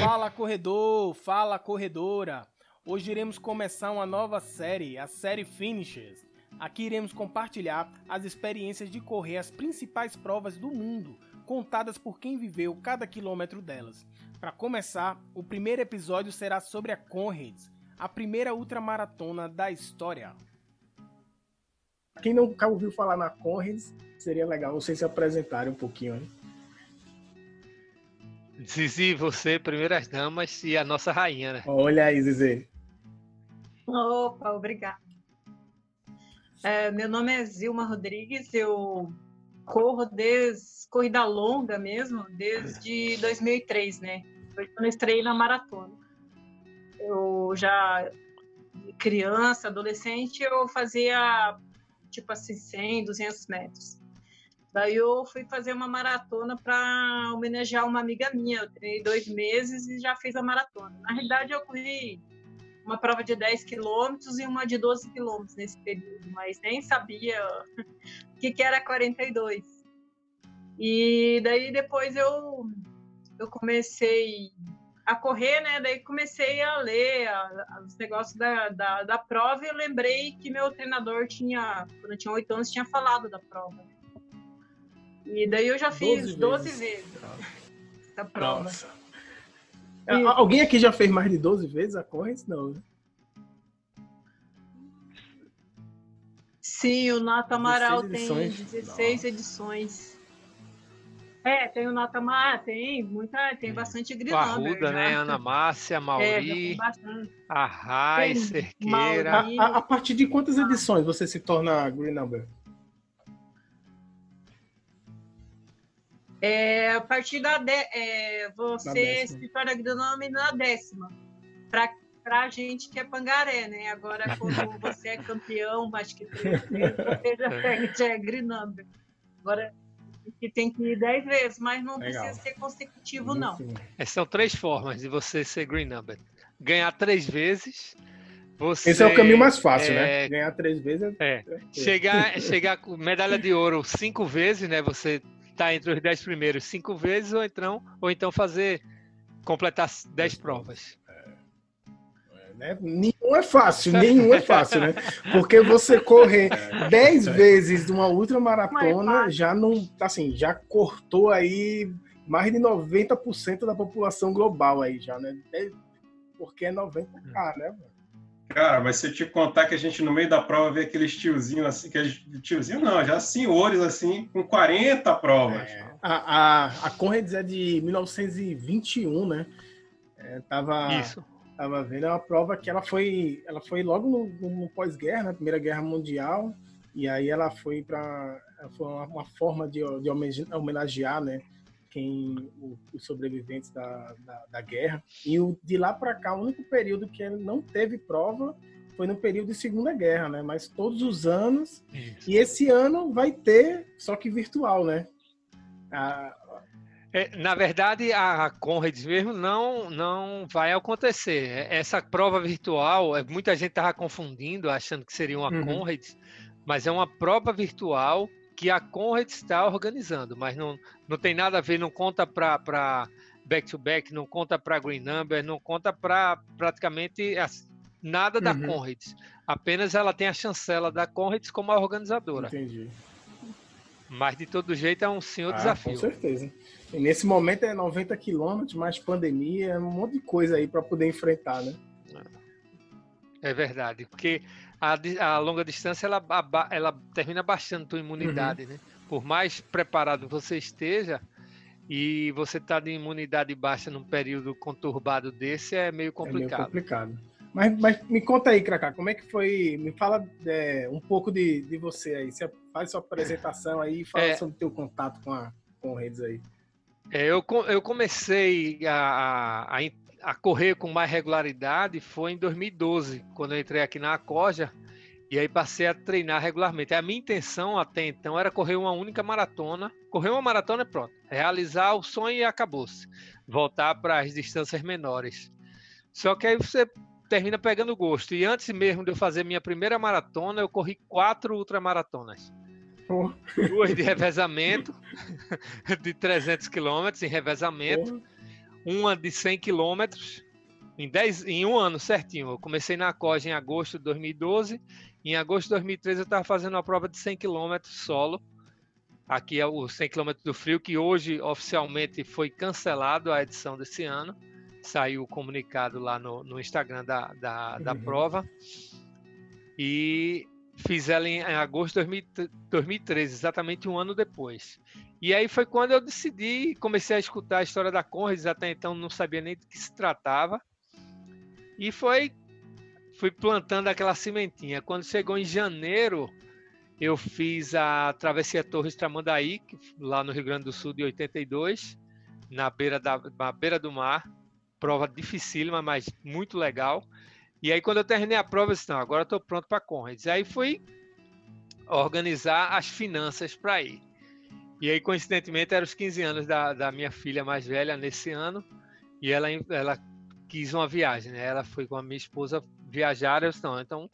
Fala corredor, fala corredora. Hoje iremos começar uma nova série, a série Finishes. Aqui iremos compartilhar as experiências de correr as principais provas do mundo, contadas por quem viveu cada quilômetro delas. Para começar, o primeiro episódio será sobre a Conrads, a primeira ultramaratona da história. Quem nunca ouviu falar na Conrads, seria legal vocês se apresentarem um pouquinho, hein? Zizi, você, primeiras damas e a nossa rainha, né? Olha aí, Zizi. Opa, obrigada. É, meu nome é Zilma Rodrigues, eu corro desde corrida longa mesmo, desde 2003, né? Foi quando eu estreiei na maratona. Eu já criança, adolescente, eu fazia tipo assim 100, 200 metros. Daí eu fui fazer uma maratona para homenagear uma amiga minha. Eu treinei dois meses e já fiz a maratona. Na realidade, eu corri uma prova de 10 quilômetros e uma de 12 quilômetros nesse período, mas nem sabia o que, que era 42. E daí depois eu, eu comecei a correr, né? Daí comecei a ler a, a, os negócios da, da, da prova e eu lembrei que meu treinador tinha, quando eu tinha 8 anos, tinha falado da prova. E daí eu já fiz 12 vezes, 12 vezes essa prova. Nossa. E... Alguém aqui já fez mais de 12 vezes a Correns? Não, né? Sim, o Nato Amaral 16 tem 16 Nossa. edições. É, tem o Nato Amaral, tem muita, tem bastante Grinamber. Arruda, né? Ana Márcia, Mauri, é, a Rai, Cerqueira. A, a, a, partir de quantas edições você se torna Green Number? É, a partir da de, é, você se torna agronome na décima. Para a gente que é pangaré, né? Agora, quando você é campeão, acho que três vezes, você já, é green number. Agora, que tem que ir dez vezes, mas não Legal. precisa ser consecutivo, não. É, são três formas de você ser green number. Ganhar três vezes, você, Esse é o caminho mais fácil, né? é, né? Ganhar três vezes é. é. Chegar, chegar com medalha de ouro cinco vezes, né? Você tá entre os dez primeiros cinco vezes, ou então, ou então fazer completar dez provas. É, né? Nenhum é fácil, nenhum é fácil, né? Porque você correr dez vezes uma ultramaratona já não, assim, já cortou aí mais de 90% da população global aí já, né? Porque é 90k, né? Cara, mas se eu te contar que a gente no meio da prova vê aqueles tiozinhos assim, que tiozinho não, já senhores assim, com 40 provas. É, a, a, a Conrads é de 1921, né? É, tava, Isso. Tava vendo, é uma prova que ela foi, ela foi logo no, no pós-guerra, né? Primeira Guerra Mundial, e aí ela foi para foi uma, forma de, de homenagear, né? quem os sobreviventes da, da, da guerra. E o, de lá para cá, o único período que não teve prova foi no período de Segunda Guerra, né? Mas todos os anos. Isso. E esse ano vai ter, só que virtual, né? A... É, na verdade, a Conrads mesmo não, não vai acontecer. Essa prova virtual, é, muita gente estava confundindo, achando que seria uma uhum. Conrads, mas é uma prova virtual que a Conrad está organizando, mas não, não tem nada a ver, não conta para back-to-back, não conta para Green Number, não conta para praticamente nada da uhum. Conrad. Apenas ela tem a chancela da Conrad como a organizadora. Entendi. Mas de todo jeito é um senhor ah, desafio. Com certeza. E nesse momento é 90 quilômetros, mais pandemia, um monte de coisa aí para poder enfrentar, né? É verdade, porque a, a longa distância ela, ela termina baixando tua imunidade, uhum. né? Por mais preparado você esteja e você tá de imunidade baixa num período conturbado desse é meio complicado. É meio complicado. Mas, mas me conta aí, Cracá, como é que foi? Me fala é, um pouco de, de você aí. Você faz sua apresentação aí e fala é, sobre o teu contato com a com redes aí. É, eu, eu comecei a, a, a correr com mais regularidade foi em 2012, quando eu entrei aqui na Acoja, e aí passei a treinar regularmente. A minha intenção até então era correr uma única maratona. Correr uma maratona é pronto. Realizar o sonho e acabou-se. Voltar para as distâncias menores. Só que aí você termina pegando gosto. E antes mesmo de eu fazer minha primeira maratona, eu corri quatro ultramaratonas. Duas de revezamento, de 300 quilômetros em revezamento. Oh. Uma de 100 quilômetros, em, 10, em um ano certinho. Eu comecei na COG em agosto de 2012. Em agosto de 2013 eu estava fazendo uma prova de 100 quilômetros solo. Aqui é o 100 quilômetros do frio, que hoje oficialmente foi cancelado a edição desse ano saiu o comunicado lá no, no Instagram da, da, da uhum. prova. E fiz ela em, em agosto de 2013, exatamente um ano depois. E aí foi quando eu decidi, comecei a escutar a história da Conrads, até então não sabia nem do que se tratava. E foi fui plantando aquela sementinha. Quando chegou em janeiro, eu fiz a Travessia Torres Tramandaí, lá no Rio Grande do Sul, de 82, na beira, da, na beira do mar prova dificílima, mas muito legal. E aí, quando eu terminei a prova, eu disse, não, agora estou pronto para Conrads. Aí fui organizar as finanças para ir. E aí, coincidentemente, eram os 15 anos da, da minha filha mais velha nesse ano, e ela, ela quis uma viagem, né? Ela foi com a minha esposa viajar, eu disse, não, então,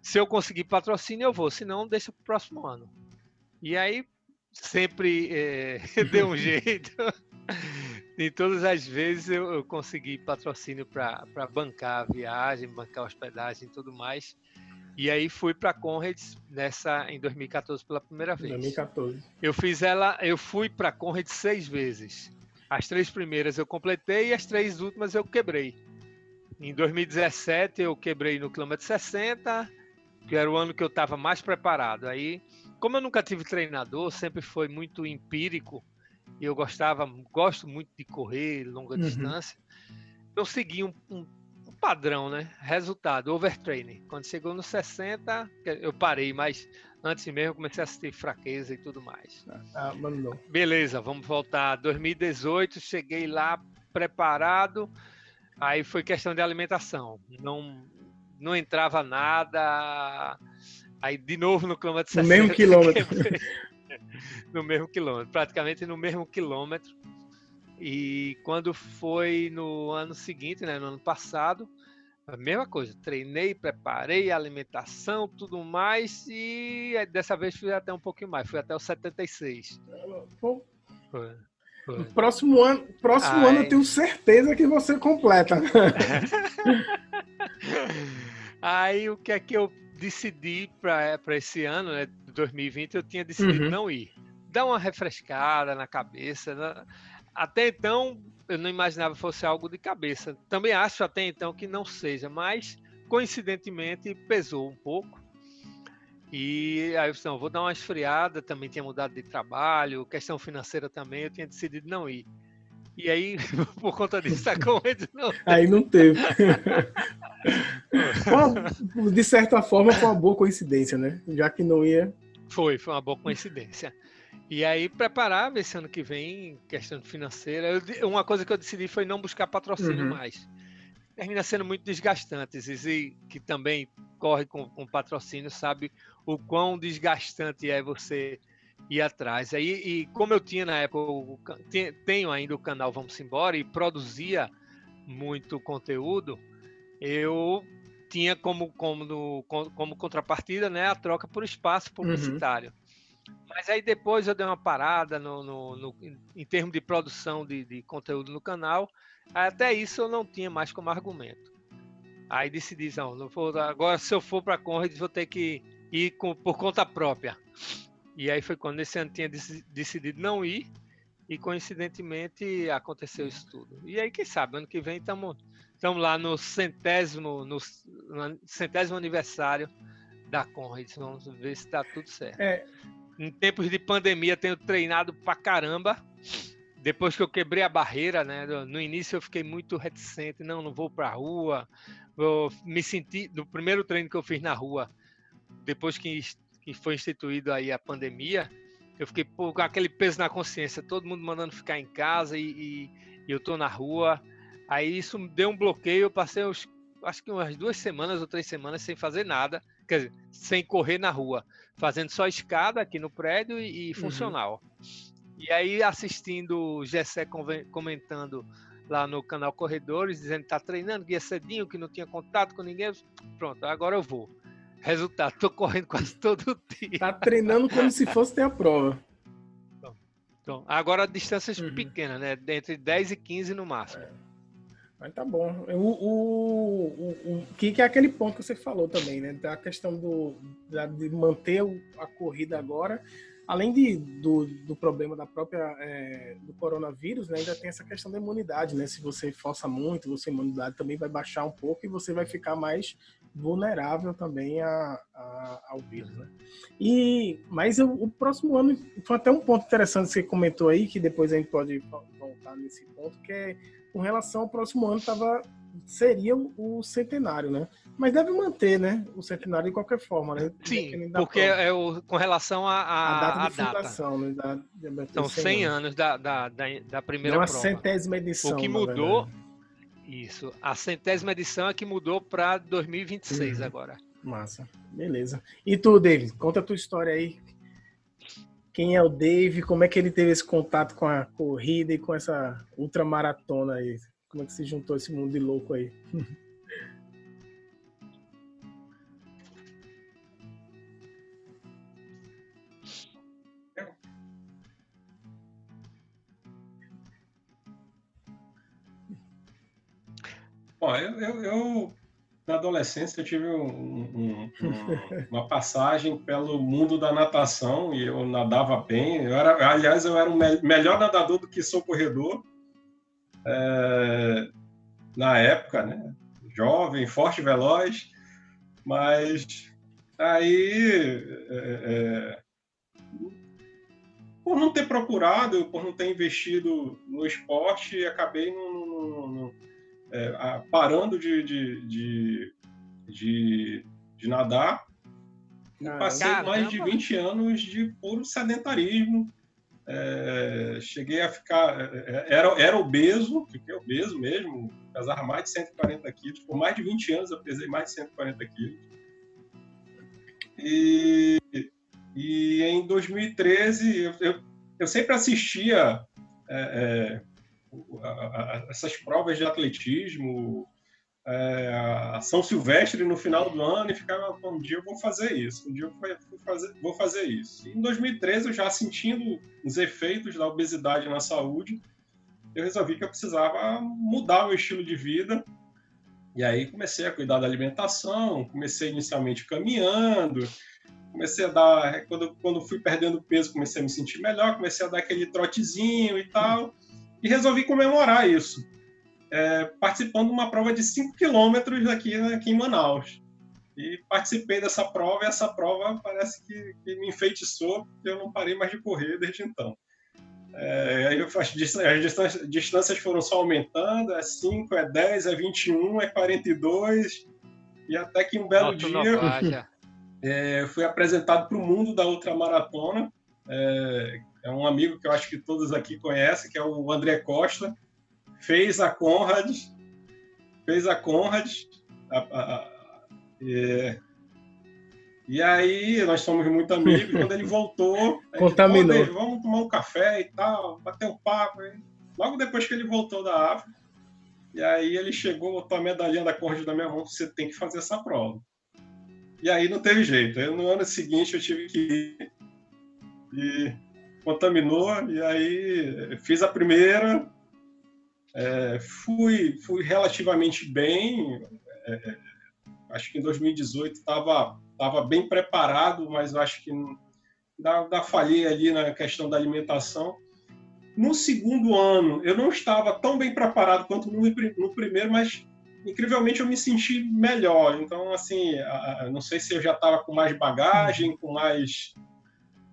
se eu conseguir patrocínio, eu vou, senão deixa para o próximo ano. E aí, sempre é, deu um jeito. Em todas as vezes eu, eu consegui patrocínio para bancar a viagem, bancar a hospedagem e tudo mais. E aí fui para a Conrads nessa em 2014 pela primeira vez. 2014. Eu fiz ela, eu fui para a Conrads seis vezes. As três primeiras eu completei e as três últimas eu quebrei. Em 2017 eu quebrei no quilômetro 60, que era o ano que eu estava mais preparado. Aí, como eu nunca tive treinador, sempre foi muito empírico eu gostava, gosto muito de correr longa uhum. distância, eu segui um, um, um, padrão, né? Resultado, overtraining. Quando chegou nos 60, eu parei, mas antes mesmo comecei a sentir fraqueza e tudo mais. Ah, mandou. Beleza, vamos voltar. 2018, cheguei lá preparado. Aí foi questão de alimentação. Não, não entrava nada. Aí de novo no quilômetro 60. No mesmo quilômetro. no mesmo quilômetro, praticamente no mesmo quilômetro. E quando foi no ano seguinte, né, no ano passado, a mesma coisa, treinei, preparei alimentação, tudo mais, e dessa vez fui até um pouquinho mais, fui até o 76. Foi. Próximo ano, próximo ano eu tenho certeza que você completa. Aí o que é que eu decidi para esse ano, né, 2020, eu tinha decidido uhum. não ir. Dar uma refrescada na cabeça. Né? Até então, eu não imaginava fosse algo de cabeça. Também acho até então que não seja, mas coincidentemente pesou um pouco. E aí eu disse, não, vou dar uma esfriada, também tinha mudado de trabalho, questão financeira também, eu tinha decidido não ir. E aí, por conta disso, a corrida não. Aí não teve. de certa forma, foi uma boa coincidência, né? Já que não ia. Foi, foi uma boa coincidência. E aí, preparar esse ano que vem, questão financeira. Eu, uma coisa que eu decidi foi não buscar patrocínio uhum. mais. Termina sendo muito desgastante. E que também corre com, com patrocínio sabe o quão desgastante é você ir atrás. Aí, e como eu tinha na época, tenho ainda o canal Vamos Embora e produzia muito conteúdo, eu tinha como, como, como contrapartida né, a troca por espaço publicitário. Uhum. Mas aí depois eu dei uma parada no, no, no em termos de produção de, de, conteúdo no canal. Até isso eu não tinha mais como argumento. Aí decidi, não, não vou, agora se eu for para a Conrad vou ter que ir com, por conta própria. E aí foi quando esse ano tinha decidido não ir e coincidentemente aconteceu isso tudo. E aí, quem sabe, ano que vem estamos lá no centésimo, no, no, centésimo aniversário da Conrad. Vamos ver se está tudo certo. É. Em tempos de pandemia, tenho treinado pra caramba. Depois que eu quebrei a barreira, né? No início eu fiquei muito reticente, não, não vou pra rua. Eu me senti, no primeiro treino que eu fiz na rua, depois que que foi instituído aí a pandemia, eu fiquei pô, com aquele peso na consciência, todo mundo mandando ficar em casa e, e, e eu tô na rua. Aí isso deu um bloqueio, eu passei uns, acho que umas duas semanas ou três semanas sem fazer nada, quer dizer, sem correr na rua, fazendo só escada aqui no prédio e, e uhum. funcional. E aí assistindo o Gessé comentando lá no canal Corredores, dizendo que está treinando, guia cedinho, que não tinha contato com ninguém. Pronto, agora eu vou. Resultado, estou correndo quase todo dia. Tá treinando como se fosse ter a prova. Então, agora distâncias uhum. pequenas, né? Entre 10 e 15 no máximo. É. Mas tá bom. O, o, o, o, que, que é aquele ponto que você falou também, né? Da questão do, da, de manter a corrida agora além de, do, do problema da própria é, do coronavírus, né, ainda tem essa questão da imunidade, né? Se você força muito, você imunidade também vai baixar um pouco e você vai ficar mais vulnerável também a, a ao vírus, né? E mas eu, o próximo ano foi até um ponto interessante que você comentou aí que depois a gente pode voltar nesse ponto que é com relação ao próximo ano tava seria o centenário, né? Mas deve manter, né? O centenário de qualquer forma, né? Sim, porque é o, com relação à data de fundação, né? Da, São 100 anos, anos da, da, da, primeira Não prova. a centésima edição. O que mudou, isso, a centésima edição é que mudou para 2026 uhum. agora. Massa, beleza. E tu, David, conta a tua história aí. Quem é o Dave? Como é que ele teve esse contato com a corrida e com essa ultramaratona aí? Como é que se juntou esse mundo de louco aí? Bom, eu, eu, eu, na adolescência eu tive um, um, um, uma passagem pelo mundo da natação e eu nadava bem. Eu era, aliás, eu era um me melhor nadador do que sou corredor é, na época, né? Jovem, forte, veloz, mas aí é, por não ter procurado, por não ter investido no esporte, acabei no, é, parando de, de, de, de, de nadar. Passei Caramba. mais de 20 anos de puro sedentarismo, é, cheguei a ficar. É, é, era, era obeso, fiquei obeso mesmo, pesava mais de 140 quilos. Por mais de 20 anos eu pesei mais de 140 quilos. E, e em 2013 eu, eu, eu sempre assistia é, é, essas provas de atletismo, é, São Silvestre no final do ano e ficava, um dia eu vou fazer isso, um dia eu vou fazer, vou fazer isso. E em 2013, eu já sentindo os efeitos da obesidade na saúde, eu resolvi que eu precisava mudar o estilo de vida. E aí comecei a cuidar da alimentação, comecei inicialmente caminhando, comecei a dar, quando, quando fui perdendo peso, comecei a me sentir melhor, comecei a dar aquele trotezinho e tal, e resolvi comemorar isso é, participando de uma prova de 5 quilômetros aqui, aqui em Manaus. E participei dessa prova, e essa prova parece que, que me enfeitiçou, porque eu não parei mais de correr desde então. É, as, distâncias, distâncias foram só aumentando, é 5, é 10, é 21, é 42, e até que um belo dia é, fui apresentado para o mundo da ultramaratona. É, é um amigo que eu acho que todos aqui conhecem, que é o André Costa, fez a Conrad, fez a Conrad, a, a, a, e, e, aí nós somos muito amigos. quando ele voltou, contaminou. Gente, vamos tomar um café e tal, bater um papo. Logo depois que ele voltou da África, e aí ele chegou, botou a medalhinha da Conrad na minha mão, você tem que fazer essa prova. E aí não teve jeito. Aí, no ano seguinte eu tive que ir e contaminou, e aí fiz a primeira, é, fui, fui relativamente bem, é, acho que em 2018 estava tava bem preparado, mas acho que da, da falhei ali na questão da alimentação. No segundo ano, eu não estava tão bem preparado quanto no, no primeiro, mas incrivelmente eu me senti melhor. Então, assim, não sei se eu já estava com mais bagagem, com mais.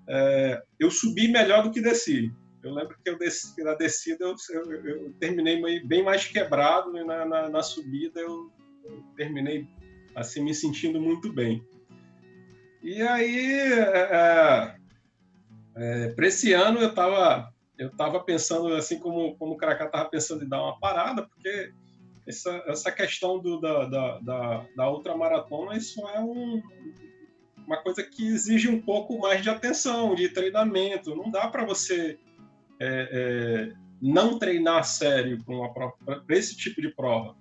É, eu subi melhor do que desci. Eu lembro que eu desci, na descida eu, eu, eu terminei bem mais quebrado e na, na, na subida eu, eu, terminei assim me sentindo muito bem. E aí, é, é, é para esse ano eu estava eu tava pensando assim como como o Cracá estava pensando em dar uma parada, porque essa, essa questão do, da, da, da, da isso é um, uma coisa que exige um pouco mais de atenção, de treinamento. Não dá para você é, é, não treinar sério para esse tipo de prova.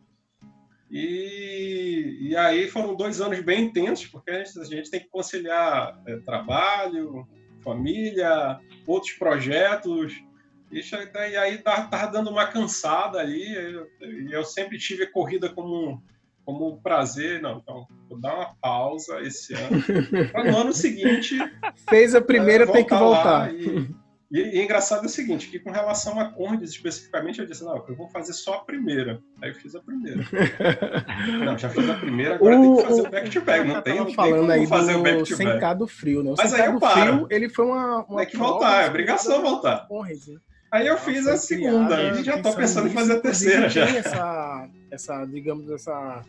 E, e aí foram dois anos bem intensos, porque a gente, a gente tem que conciliar é, trabalho, família, outros projetos. E, aí estava tá, dando uma cansada ali. E eu sempre tive a corrida como, como um prazer. Não, então vou dar uma pausa esse ano. Para no ano seguinte. Fez a primeira, é, tem que voltar. E, e, e é engraçado é o seguinte, que com relação a Condes especificamente, eu disse, não, eu vou fazer só a primeira. Aí eu fiz a primeira. não, já fiz a primeira, agora o, tem que fazer o back-to-back. Não tem, não falando tem como fazer o back-to-back. Sem do frio, né? O Mas aí eu paro. Frio, ele foi uma, uma Tem que voltar, é obrigação voltar. Aí eu fiz a segunda, e já estou pensando em fazer a terceira já. Essa, essa, digamos, essa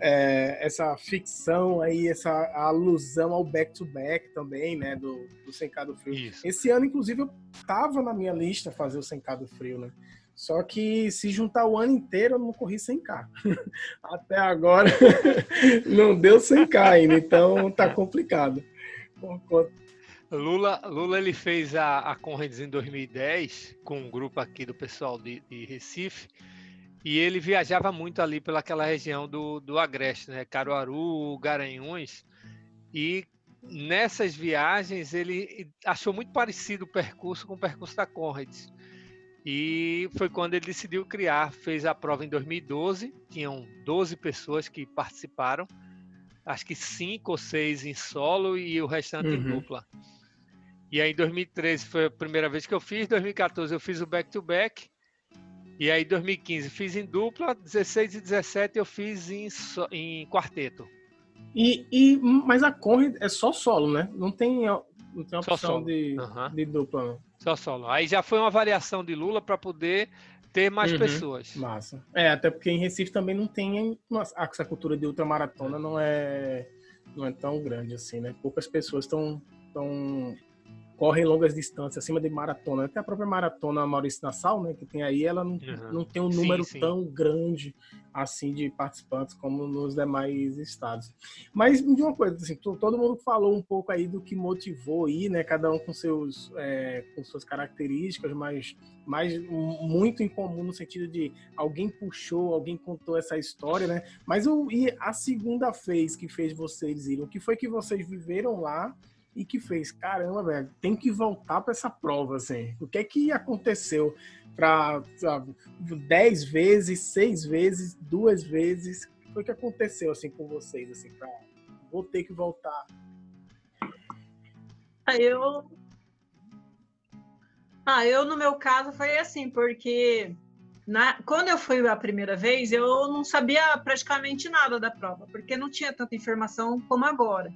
é, essa ficção aí, essa alusão ao back-to-back -back também, né, do, do Sencado Frio. Isso. Esse ano, inclusive, eu tava na minha lista fazer o Sencado Frio, né? Só que se juntar o ano inteiro, eu não corri sem k Até agora não deu sem k ainda, então tá complicado. Lula, Lula ele fez a, a Conrads em 2010 com um grupo aqui do pessoal de, de Recife e ele viajava muito ali pelaquela região do, do Agreste, né? Caruaru, Garanhuns. E nessas viagens ele achou muito parecido o percurso com o percurso da Conrads. E foi quando ele decidiu criar, fez a prova em 2012, tinham 12 pessoas que participaram, acho que cinco ou seis em solo e o restante uhum. em dupla. E aí em 2013 foi a primeira vez que eu fiz, 2014 eu fiz o back-to-back, e aí, 2015, fiz em dupla, 16 e 17 eu fiz em, so, em quarteto. E, e, mas a Conrad é só solo, né? Não tem, não tem opção de, uhum. de dupla, não. Só solo. Aí já foi uma variação de Lula para poder ter mais uhum. pessoas. Massa. É, até porque em Recife também não tem. Essa cultura de ultramaratona não é, não é tão grande assim, né? Poucas pessoas estão. Correm longas distâncias, acima de maratona. Até a própria maratona Maurício Nassau, né, que tem aí, ela não, uhum. não tem um número sim, sim. tão grande assim de participantes como nos demais estados. Mas de uma coisa, assim, todo mundo falou um pouco aí do que motivou aí, né, cada um com seus é, com suas características, mas mas muito em comum no sentido de alguém puxou, alguém contou essa história, né? Mas o, e a segunda vez que fez vocês irem, o que foi que vocês viveram lá e que fez, caramba, velho, tem que voltar para essa prova, assim. O que é que aconteceu para dez vezes, seis vezes, duas vezes? O que foi que aconteceu, assim, com vocês, assim, para vou ter que voltar? Ah, eu... Ah, eu, no meu caso, foi assim, porque na, quando eu fui a primeira vez, eu não sabia praticamente nada da prova, porque não tinha tanta informação como agora.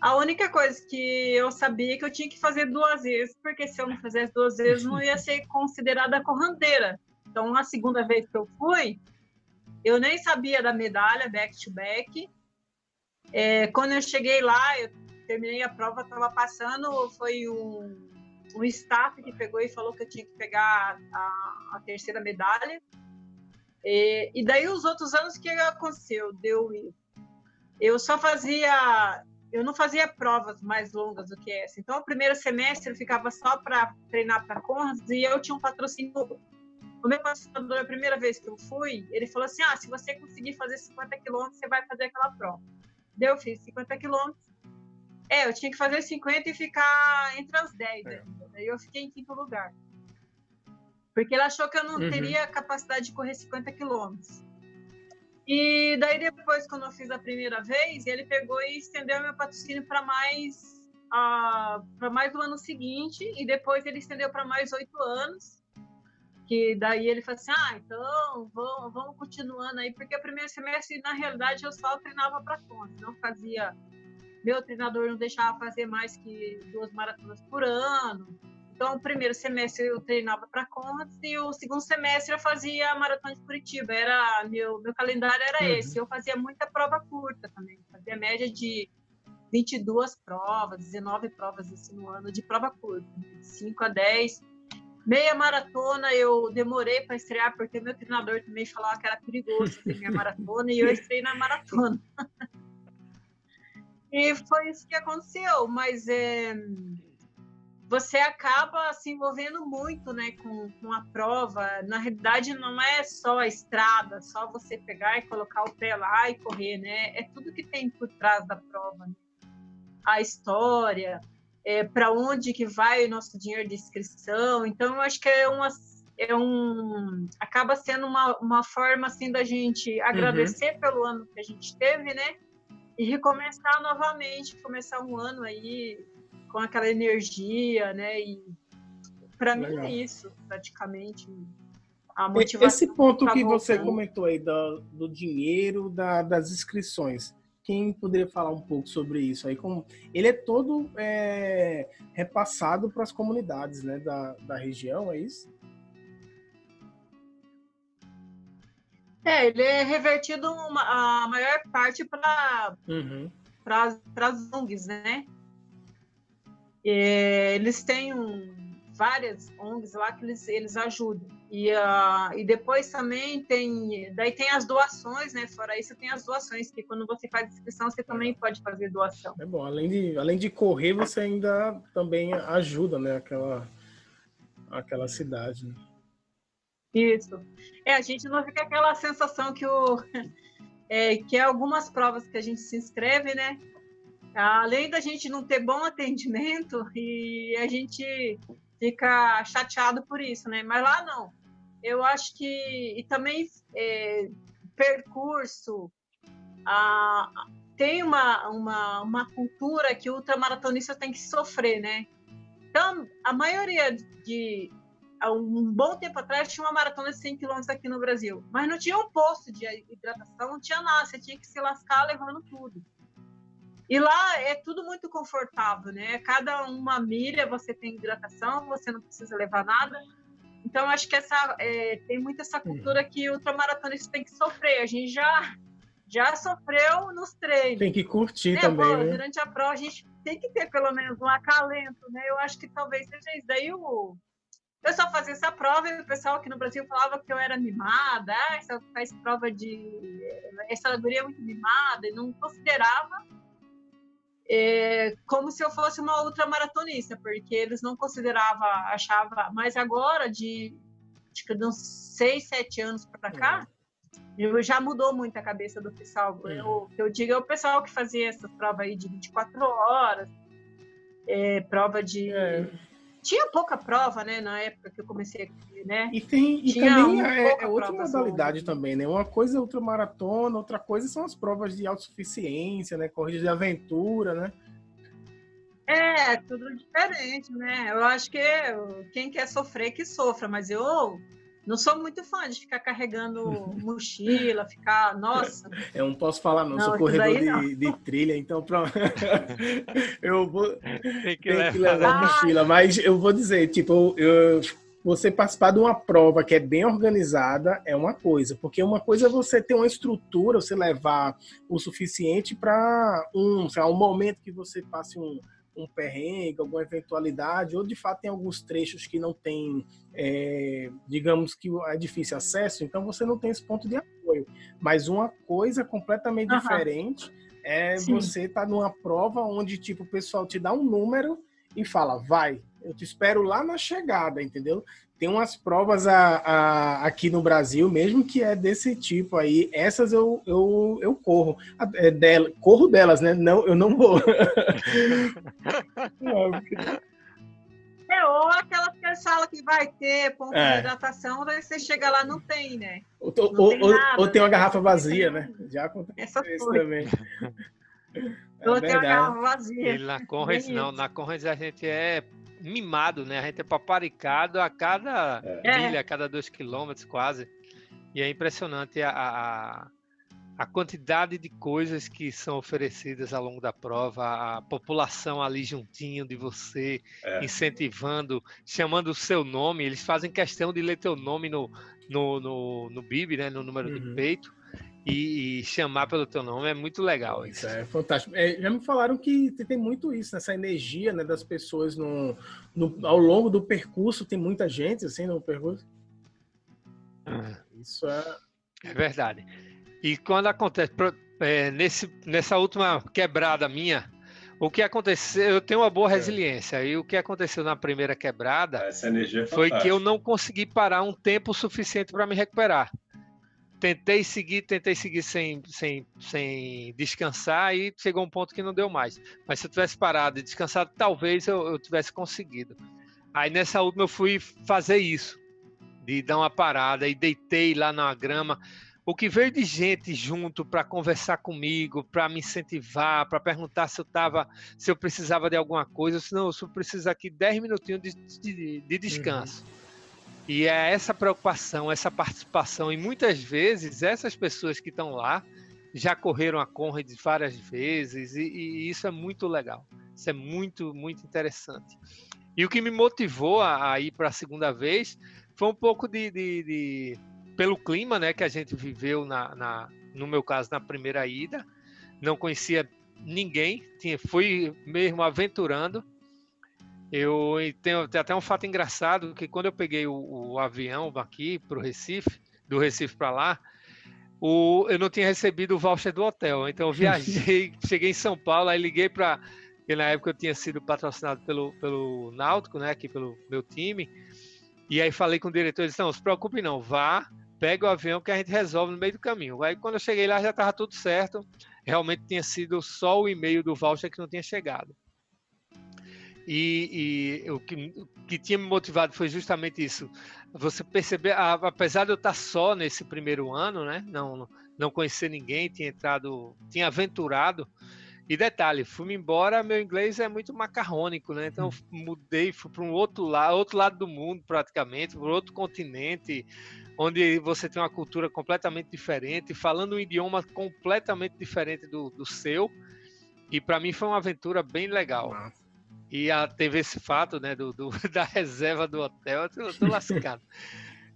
A única coisa que eu sabia é que eu tinha que fazer duas vezes, porque se eu não fizesse duas vezes, não ia ser considerada corrandeira. Então, a segunda vez que eu fui, eu nem sabia da medalha back-to-back. É, quando eu cheguei lá, eu terminei a prova, estava passando, foi um, um staff que pegou e falou que eu tinha que pegar a, a terceira medalha. E, e daí, os outros anos, o que aconteceu? Deu eu só fazia eu não fazia provas mais longas do que essa. Então, o primeiro semestre eu ficava só para treinar para Conrads e eu tinha um patrocínio. O meu patrocinador, a primeira vez que eu fui, ele falou assim: ah, se você conseguir fazer 50 quilômetros, você vai fazer aquela prova. Daí eu fiz 50 quilômetros. É, eu tinha que fazer 50 e ficar entre as 10 é. ainda. Daí eu fiquei em quinto lugar. Porque ele achou que eu não uhum. teria capacidade de correr 50 quilômetros. E daí depois, quando eu fiz a primeira vez, ele pegou e estendeu meu patrocínio para mais uh, para mais do ano seguinte e depois ele estendeu para mais oito anos. Que daí ele falou assim, ah, então vamos, vamos continuando aí, porque o primeiro semestre, na realidade, eu só treinava para conta, não fazia. Meu treinador não deixava fazer mais que duas maratonas por ano. Então, o primeiro semestre eu treinava para Conrads e o segundo semestre eu fazia a maratona de Curitiba. Era meu meu calendário era uhum. esse. Eu fazia muita prova curta também. Fazia média de 22 provas, 19 provas assim, no ano de prova curta, de 5 a 10. Meia maratona eu demorei para estrear porque meu treinador também falava que era perigoso fazer minha maratona e eu estreiei na maratona. e foi isso que aconteceu, mas é você acaba se envolvendo muito né, com, com a prova. Na realidade, não é só a estrada, só você pegar e colocar o pé lá e correr, né? É tudo que tem por trás da prova. Né? A história, é, para onde que vai o nosso dinheiro de inscrição. Então, eu acho que é uma é um acaba sendo uma, uma forma assim da gente agradecer uhum. pelo ano que a gente teve, né? E recomeçar novamente, começar um ano aí com aquela energia, né? E para mim é isso, praticamente. A motivação Esse ponto tá que você comentou aí do, do dinheiro da, das inscrições, quem poderia falar um pouco sobre isso aí? Como ele é todo é, repassado para as comunidades, né, da, da região, é isso? É, ele é revertido uma, a maior parte para uhum. as ONGs, né? É, eles têm um, várias ONGs lá que eles, eles ajudam. E, uh, e depois também tem, daí tem as doações, né? Fora isso tem as doações, que quando você faz inscrição, você também pode fazer doação. É bom, além de, além de correr, você ainda também ajuda, né? Aquela, aquela cidade, né? Isso. É, a gente não fica aquela sensação que o é, que é algumas provas que a gente se inscreve, né? Além da gente não ter bom atendimento e a gente fica chateado por isso, né? Mas lá não. Eu acho que e também é, percurso a, tem uma, uma, uma cultura que o ultramaratonista tem que sofrer, né? Então, a maioria de um bom tempo atrás tinha uma maratona de 100 km aqui no Brasil, mas não tinha um posto de hidratação, não tinha nada, você tinha que se lascar levando tudo. E lá é tudo muito confortável, né? Cada uma milha você tem hidratação, você não precisa levar nada. Então, acho que essa é, tem muito essa cultura que o ultramaratonista tem que sofrer. A gente já já sofreu nos treinos. Tem que curtir né? também, Pô, né? Durante a prova, a gente tem que ter pelo menos um acalento, né? Eu acho que talvez seja isso. Daí o, eu só fazia essa prova e o pessoal aqui no Brasil falava que eu era mimada, ah, essa faz prova de. Essa guria é muito mimada, e não considerava é, como se eu fosse uma ultramaratonista, porque eles não consideravam, achava. Mas agora, de acho que de uns 6, 7 anos para cá, é. já mudou muito a cabeça do pessoal. É. Eu, eu digo, é o pessoal que fazia essas provas aí de 24 horas, é, prova de. É tinha pouca prova, né, na época que eu comecei aqui, né? E tem e também é, é outra modalidade também, né? Uma coisa é ultramaratona, outra coisa são as provas de autossuficiência, né? Corrida de aventura, né? É, tudo diferente, né? Eu acho que quem quer sofrer que sofra, mas eu não sou muito fã de ficar carregando mochila, ficar. Nossa. Eu não posso falar, não. não sou corredor de, de, trilha, então pronto. eu vou. Tem que, levar. que levar ah. mochila. Mas eu vou dizer, tipo, eu, você participar de uma prova que é bem organizada é uma coisa, porque uma coisa é você ter uma estrutura, você levar o suficiente para um, sei lá, um momento que você passe um um perrengue, alguma eventualidade, ou de fato tem alguns trechos que não tem, é, digamos que é difícil acesso, então você não tem esse ponto de apoio. Mas uma coisa completamente uhum. diferente é Sim. você estar tá numa prova onde tipo o pessoal te dá um número e fala, vai, eu te espero lá na chegada, entendeu? Tem umas provas a, a, aqui no Brasil, mesmo que é desse tipo aí, essas eu, eu, eu corro. É dela, corro delas, né? Não, eu não vou. é, ou aquela que fala que vai ter ponto é. de hidratação, daí você chega lá não tem, né? Ou, ou, tem, nada, ou tem, uma garrafa vazia, né? Já aconteceu isso também. É ou tem uma garrafa vazia. E na Conrads, não, na Conrads a gente é mimado, né? A gente é paparicado a cada é. milha, a cada dois quilômetros quase. E é impressionante a, a, a, quantidade de coisas que são oferecidas ao longo da prova, a população ali juntinho de você, é. incentivando, chamando o seu nome. Eles fazem questão de ler teu nome no, no, no, no BIB, né? No número uhum. do peito e, e, chamar pelo teu nome é muito legal. Isso é fantástico. É, já me falaram que tem muito isso, essa energia né, das pessoas no, no, ao longo do percurso. Tem muita gente assim no percurso. Ah. Isso é. É verdade. E quando acontece, é, nesse, nessa última quebrada minha, O que aconteceu, eu tenho uma boa é. resiliência. E o que aconteceu na primeira quebrada Essa energia é foi que eu não consegui parar um tempo suficiente para me recuperar. Tentei seguir, tentei seguir sem, sem, sem descansar e chegou um ponto que não deu mais. Mas se eu tivesse parado e descansado, talvez eu, eu tivesse conseguido. Aí nessa última eu fui fazer isso, de dar uma parada e deitei lá na grama o que veio de gente junto para conversar comigo, para me incentivar, para perguntar se eu tava, se eu precisava de alguma coisa, se não, eu só preciso aqui 10 minutinhos de, de, de descanso. Uhum. E é essa preocupação, essa participação, e muitas vezes essas pessoas que estão lá já correram a Conrad várias vezes, e, e, isso é muito legal. Isso é muito, muito interessante. E o que me motivou a, a ir para a segunda vez foi um pouco de, de, de pelo clima né, que a gente viveu, na, na, no meu caso, na primeira ida. Não conhecia ninguém, tinha, fui mesmo aventurando. Eu tenho, até um fato engraçado, que quando eu peguei o, o avião aqui para o Recife, do Recife para lá, o, eu não tinha recebido o voucher do hotel. Então eu viajei, cheguei em São Paulo, aí liguei para. Na época eu tinha sido patrocinado pelo, pelo Náutico, né, aqui pelo meu time. E aí falei com o diretor, ele disse, não, se preocupe não, vá, pega o avião que a gente resolve no meio do caminho. Aí quando eu cheguei lá já estava tudo certo. Realmente tinha sido só o e-mail do voucher que não tinha chegado. E, e o, que, o, que, tinha me motivado foi justamente isso. Você perceber, apesar de eu estar só nesse primeiro ano, né? Não, não conhecer ninguém, tinha entrado, tinha aventurado. E detalhe, fui embora, meu inglês é muito macarrônico, né? Então mudei, fui para um outro lado, outro lado do mundo praticamente, para outro continente onde você tem uma cultura completamente diferente, falando um idioma completamente diferente do, do seu. E para mim foi uma aventura bem legal. E a, teve esse fato né, do, do da reserva do hotel, eu tô lascado.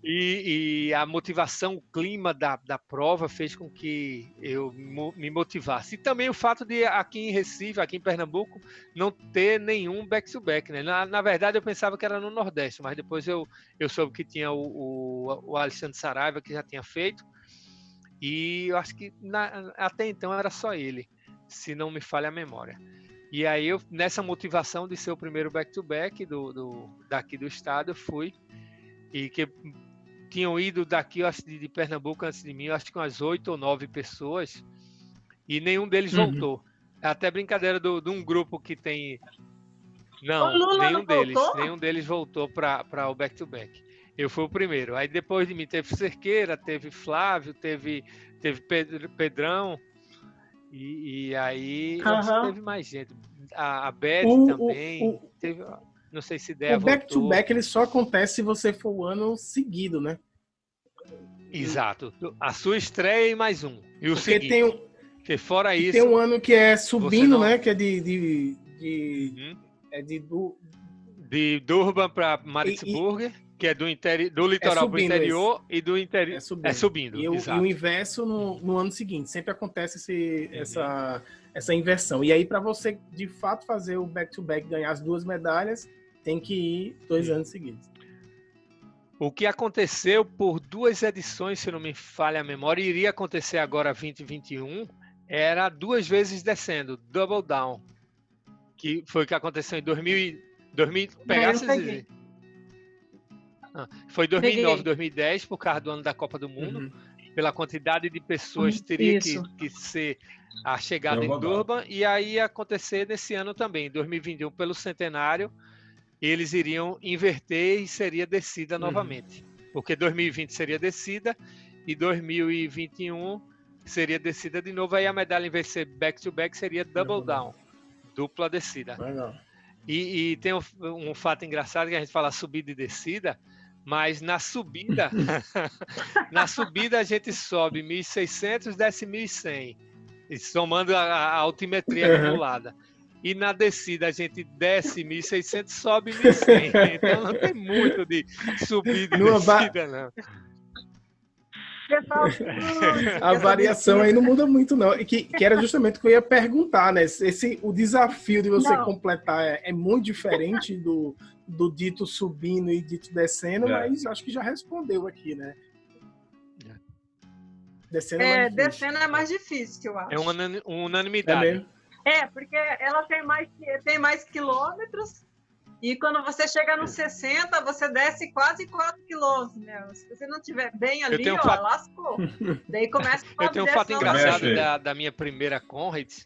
E, e, a motivação, o clima da, da prova fez com que eu me motivasse. E também o fato de aqui em Recife, aqui em Pernambuco, não ter nenhum back-to-back. Né? Na, na, verdade, eu pensava que era no Nordeste, mas depois eu, eu soube que tinha o, o, o Alexandre Saraiva, que já tinha feito. E eu acho que na, até então era só ele, se não me falha a memória. E aí, eu, nessa motivação de ser o primeiro back-to-back -back do, do, daqui do estado, eu fui. E que tinham ido daqui, acho, de, Pernambuco antes de mim, acho que umas oito ou nove pessoas, e nenhum deles uhum. voltou. É até brincadeira do, de um grupo que tem. Não, nenhum não deles. Voltou? Nenhum deles voltou para o back-to-back. Eu fui o primeiro. Aí depois de mim teve Cerqueira, teve Flávio, teve, teve Pedrão. E, e aí uhum. teve mais gente. A, a Beth o, também. O, o, teve, não sei se der. O back-to-back back, ele só acontece se você for o ano seguido, né? Exato. A sua estreia e mais um. E o Porque seguinte. Tem um, que fora isso. Tem um ano que é subindo, não... né? Que é de. de, de uhum. É de. Do... De Durban para Maritzburg, que é do, interi... do litoral é para o interior esse. e do interior. É subindo. É subindo e, o, e, o, inverso no, no, ano seguinte. Sempre acontece esse, uhum. essa, essa inversão. E aí, para você de fato fazer o back-to-back, -back, ganhar as duas medalhas, tem que ir dois anos seguidos. O que aconteceu por duas edições, se não me falha a memória, iria acontecer agora 2021, era duas vezes descendo, double down, que foi o que aconteceu em 2000, 2000 pegasse ah, foi 2009, Peguei. 2010, por causa do ano da Copa do Mundo, uhum. pela quantidade de pessoas teria que, que, ser a chegada em Durban, e aí ia acontecer nesse ano também, 2021, pelo centenário, eles iriam inverter e seria descida uhum. novamente. Porque 2020 seria descida e 2021 seria descida de novo. Aí a medalha, em vez de ser back-to-back, seria double down, dupla descida. Legal. E, e tem um, um, fato engraçado que a gente fala subida e descida, mas na subida, na subida a gente sobe 1.600, desce 1.100, somando a, a altimetria uhum. acumulada e na descida a gente desce 1.600, sobe 1.100. Então não tem muito de subida e descida, não. A variação aí não muda muito, não. Que, que era justamente o que eu ia perguntar, né? Esse, o desafio de você não. completar é, é, muito diferente do, do dito subindo e dito descendo, é. mas acho que já respondeu aqui, né? Descendo é, é descendo é mais difícil, eu acho. É uma unanimidade. É É, porque ela tem mais, tem mais quilômetros e quando você chega nos 60, você desce quase 4 quilômetros, né? Se você não estiver bem ali, ó, fato... lascou. Daí começa a Eu tenho um fato engraçado da, da, minha primeira Conrads,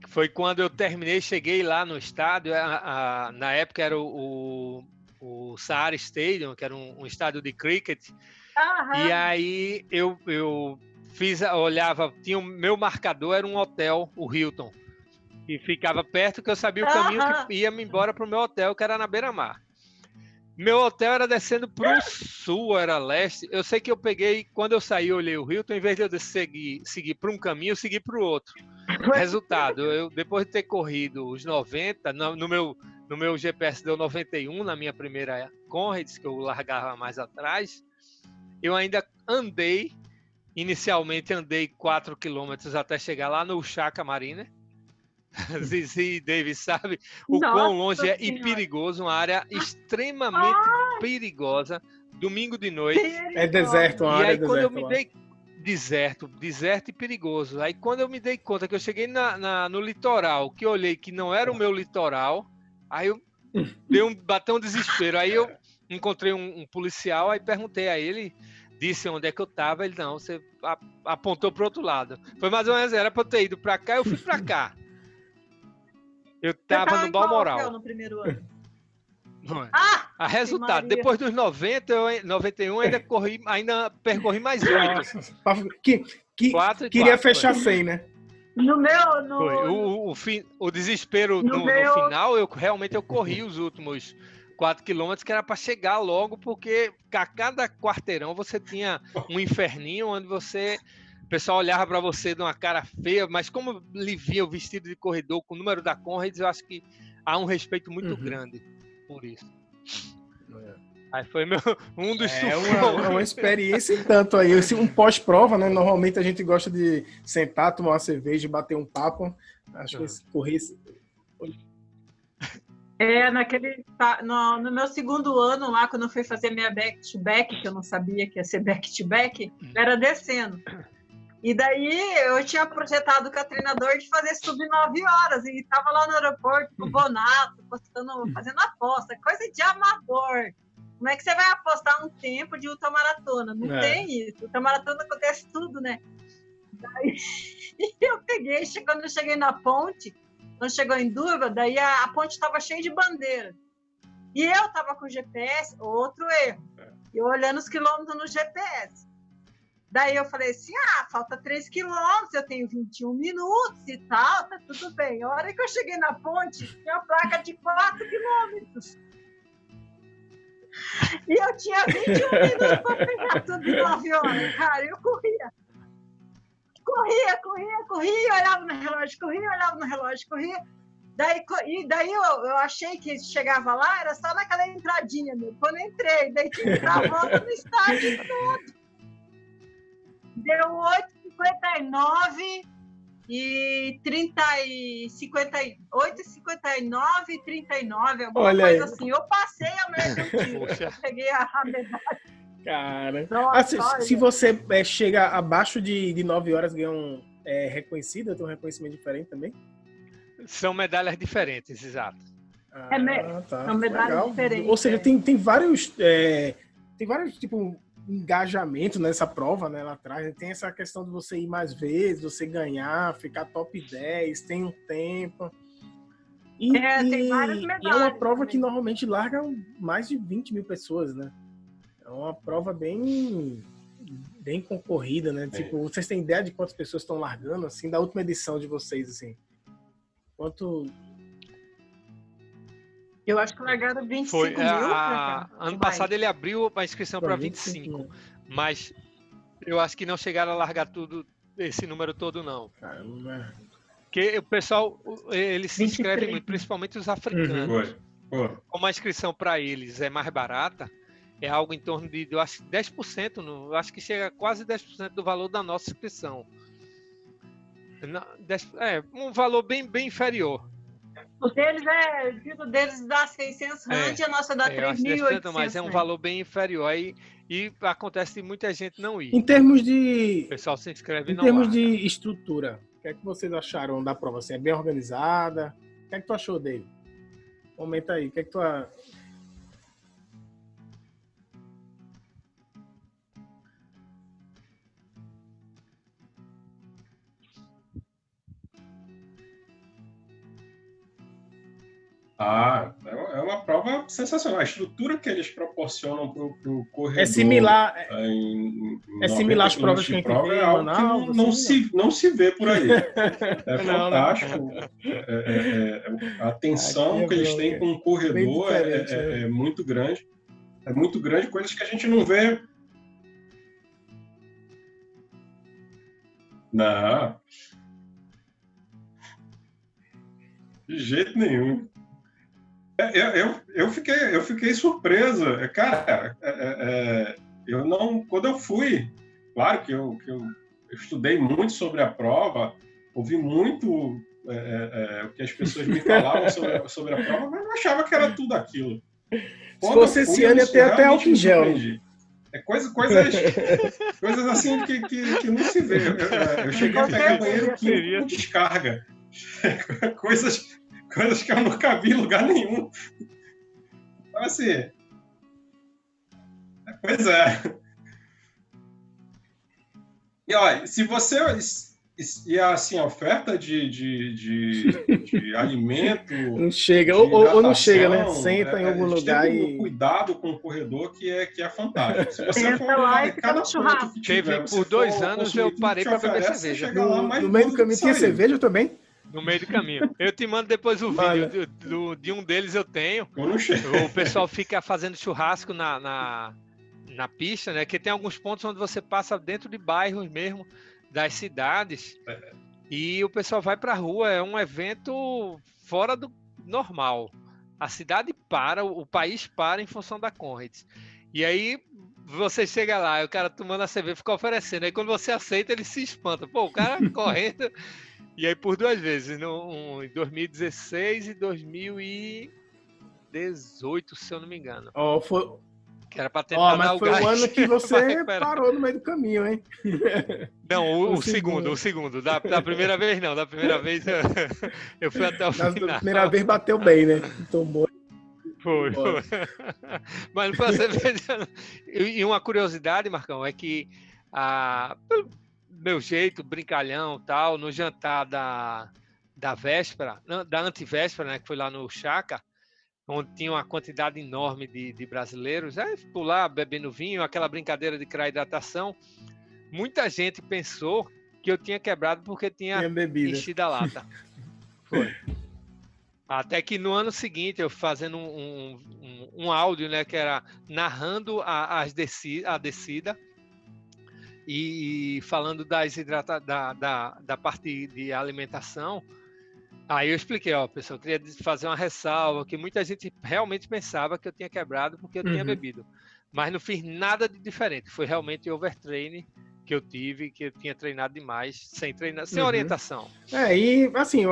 que foi quando eu terminei, cheguei lá no estádio, a, a, na época era o, o, o Sahara Stadium, que era um, um estádio de cricket, Aham. e aí eu, eu fiz, olhava, tinha o meu marcador, era um hotel, o Hilton, e ficava perto, que eu sabia o caminho que ia me embora para o meu hotel, que era na beira-mar. Meu hotel era descendo para o sul, era leste. Eu sei que eu peguei, quando eu saí, eu olhei o rio, então, em vez de eu seguir, seguir para um caminho, eu segui para o outro. Resultado, eu, depois de ter corrido os 90, no, no, meu, no meu GPS deu 91 na minha primeira Conrads, que eu largava mais atrás, eu ainda andei, inicialmente andei 4 quilômetros até chegar lá no Chaca Marina, Zizi Davis sabe o Nossa quão longe é e perigoso, uma área extremamente Ai. perigosa, domingo de noite. É deserto, uma e área aí, quando deserto, eu me dei deserto, deserto e perigoso. Aí quando eu me dei conta que eu cheguei na, na, no litoral, que eu olhei que não era o meu litoral, aí eu dei um, bateu um desespero. Aí eu encontrei um, um policial, aí perguntei a ele, disse onde é que eu tava, ele não, você apontou para outro lado. Foi mais ou menos, era para eu ter ido para cá, eu fui para cá. Eu tava no Balmoral. no primeiro ano? É. Ah! A resultado, depois dos 90, eu, 91, ainda corri, ainda percorri mais oito. Que, que, queria quatro, fechar foi. 100, né? No meu. No... Foi. O, o, fim, o desespero no, no, meu... no, final, eu realmente eu corri os últimos 4 quilômetros, que era para chegar logo, porque a cada quarteirão você tinha um inferninho onde você o pessoal olhava para você de uma cara feia, mas como lhe via o vestido de corredor com o número da Conrads, eu acho que há um respeito muito uhum. grande por isso. É. Aí foi meu, um dos É uma, é uma experiência tanto aí. Um pós-prova, né? Normalmente a gente gosta de sentar, tomar uma cerveja, bater um papo. Acho que esse correr. É, naquele. No, no, meu segundo ano lá, quando eu fui fazer minha back-to-back, -back, que eu não sabia que ia ser back-to-back, -back, era descendo. E daí eu tinha projetado com a treinador de fazer sub 9 horas e estava lá no aeroporto com o Bonato, postando, fazendo aposta, coisa de amador. Como é que você vai apostar um tempo de ultramaratona? Não é. tem isso. Ultramaratona acontece tudo, né? Daí eu peguei, quando eu cheguei na ponte, quando chegou em Durva, daí a, a ponte estava cheia de bandeira. E eu estava com o GPS, outro erro. É. Eu olhando os quilômetros no GPS. Daí eu falei assim: ah, falta 3 quilômetros, eu tenho 21 minutos e tal, tá tudo bem. A hora que eu cheguei na ponte, tinha placa de 4 quilômetros. E eu tinha 21 minutos para pegar tudo em 9 horas, cara. Eu corria. Corria, corria, corria, olhava no relógio, corria, olhava no relógio, corria. Daí, e daí eu, eu achei que chegava lá, era só naquela entradinha, meu. Quando eu entrei, daí tinha que dar a volta no estádio todo. Deu 8,59 e 30 e 58, 59 e 39, alguma Olha coisa aí. assim. Eu passei a merda peguei a, medalha. Cara, Nossa, ah, se, se, você é, chega abaixo de, de 9 horas, ganha um é, reconhecido, tem um reconhecimento diferente também? São medalhas diferentes, exato. Ah, é me... tá. São medalhas Legal. diferentes. Ou seja, é. tem, tem vários. É, tem vários, tipo, engajamento nessa prova, né, lá atrás. Tem essa questão de você ir mais vezes, você ganhar, ficar top 10, tem um tempo. E, é, tem várias medalhas. E é uma prova também. que normalmente larga mais de 20 mil pessoas, né? É uma prova bem bem concorrida, né? É. Tipo, vocês têm ideia de quantas pessoas estão largando, assim, da última edição de vocês, assim? Quanto eu acho que largaram 25 Foi, mil. A, ano passado ele abriu a inscrição para 25, 25 mas eu acho que não chegaram a largar tudo, esse número todo, não. Caramba. Porque o pessoal, eles se inscrevem muito, principalmente os africanos. Uhum. Como a inscrição para eles é mais barata, é algo em torno de, eu acho, 10%, no, eu acho que chega a quase 10% do valor da nossa inscrição. É, um valor bem, bem inferior. O deles é, o deles dá 600 rand, é, a nossa dá é, 3.800. Mas é um valor bem inferior aí e acontece de muita gente não ir. Em termos de o pessoal se inscreve Em termos larga. de estrutura, que é que vocês acharam da prova? Assim, é bem organizada? O que é que tu achou dele? Comenta aí, o que é que tu Ah, é uma prova sensacional. A estrutura que eles proporcionam para o corredor. É similar. É, em, é similar às provas que a gente prova, é algo Manaus, que não, não se, não se vê por aí. É fantástico. Não. É, é, é a atenção é que eles têm com o corredor é, muito grande. É muito grande, coisas que a gente não vê. Não. De jeito nenhum. É, eu, eu, eu, fiquei, eu fiquei surpreso. É, cara, é, é, eu não. Quando eu fui, claro que eu, que eu, eu estudei muito sobre a prova, ouvi muito é, é, o que as pessoas me falavam sobre, sobre, a prova, mas não achava que era tudo aquilo. Quando Se fosse esse ano, ia ter até álcool em gel. É coisa, coisas, coisas assim que, que, que, não se vê. Eu, eu cheguei a pegar banheiro com descarga. coisas coisas que eu nunca vi em lugar nenhum. Então, assim. Pois é. E olha, se você. E assim, a oferta de, de, de, de alimento. Não chega, ou, ou, não chega, né? Senta é, em algum lugar e. Um cuidado com o corredor que é, que é fantástico. Se você for lá e cada ponto que tiver, Por dois anos eu parei para beber cerveja. No, no meio do caminho tinha cerveja também? No meio do caminho. Eu te mando depois o vídeo do, do, de um deles eu tenho. O pessoal fica fazendo churrasco na, na, na, pista, né? Que tem alguns pontos onde você passa dentro de bairros mesmo das cidades. É. E o pessoal vai pra rua. É um evento fora do normal. A cidade para, o país para em função da Conrads. E aí você chega lá, o cara tomando a cerveja fica oferecendo. Aí quando você aceita, ele se espanta. Pô, o cara correndo. E aí por duas vezes, no, em 2016 e 2018, se eu não me engano. Oh, foi... Que era para tentar oh, mas foi o ano que você parou no meio do caminho, hein? Não, o, o, o segundo, o segundo. Da, da, primeira vez não, da primeira vez eu, eu fui até o final. Da primeira vez bateu bem, né? Tomou. Foi, foi. Mas não foi. E uma curiosidade, Marcão, é que a, meu jeito, brincalhão tal, no jantar da, da véspera, da antivéspera, né, que foi lá no Chaca, onde tinha uma quantidade enorme de, de brasileiros, aí ficou lá bebendo vinho, aquela brincadeira de criar hidratação. Muita gente pensou que eu tinha quebrado porque tinha, enchido a lata. Foi. Até que no ano seguinte, eu fazendo um, um, um áudio, né, que era narrando a, as desci, a descida, e, falando das hidrata, da, da, da parte de alimentação, aí eu expliquei, ó, pessoal, eu queria fazer uma ressalva que muita gente realmente pensava que eu tinha quebrado porque eu uhum. tinha bebido, mas não fiz nada de diferente, foi realmente overtraining que eu tive, que eu tinha treinado demais, sem treinar, sem uhum. orientação. É, e assim,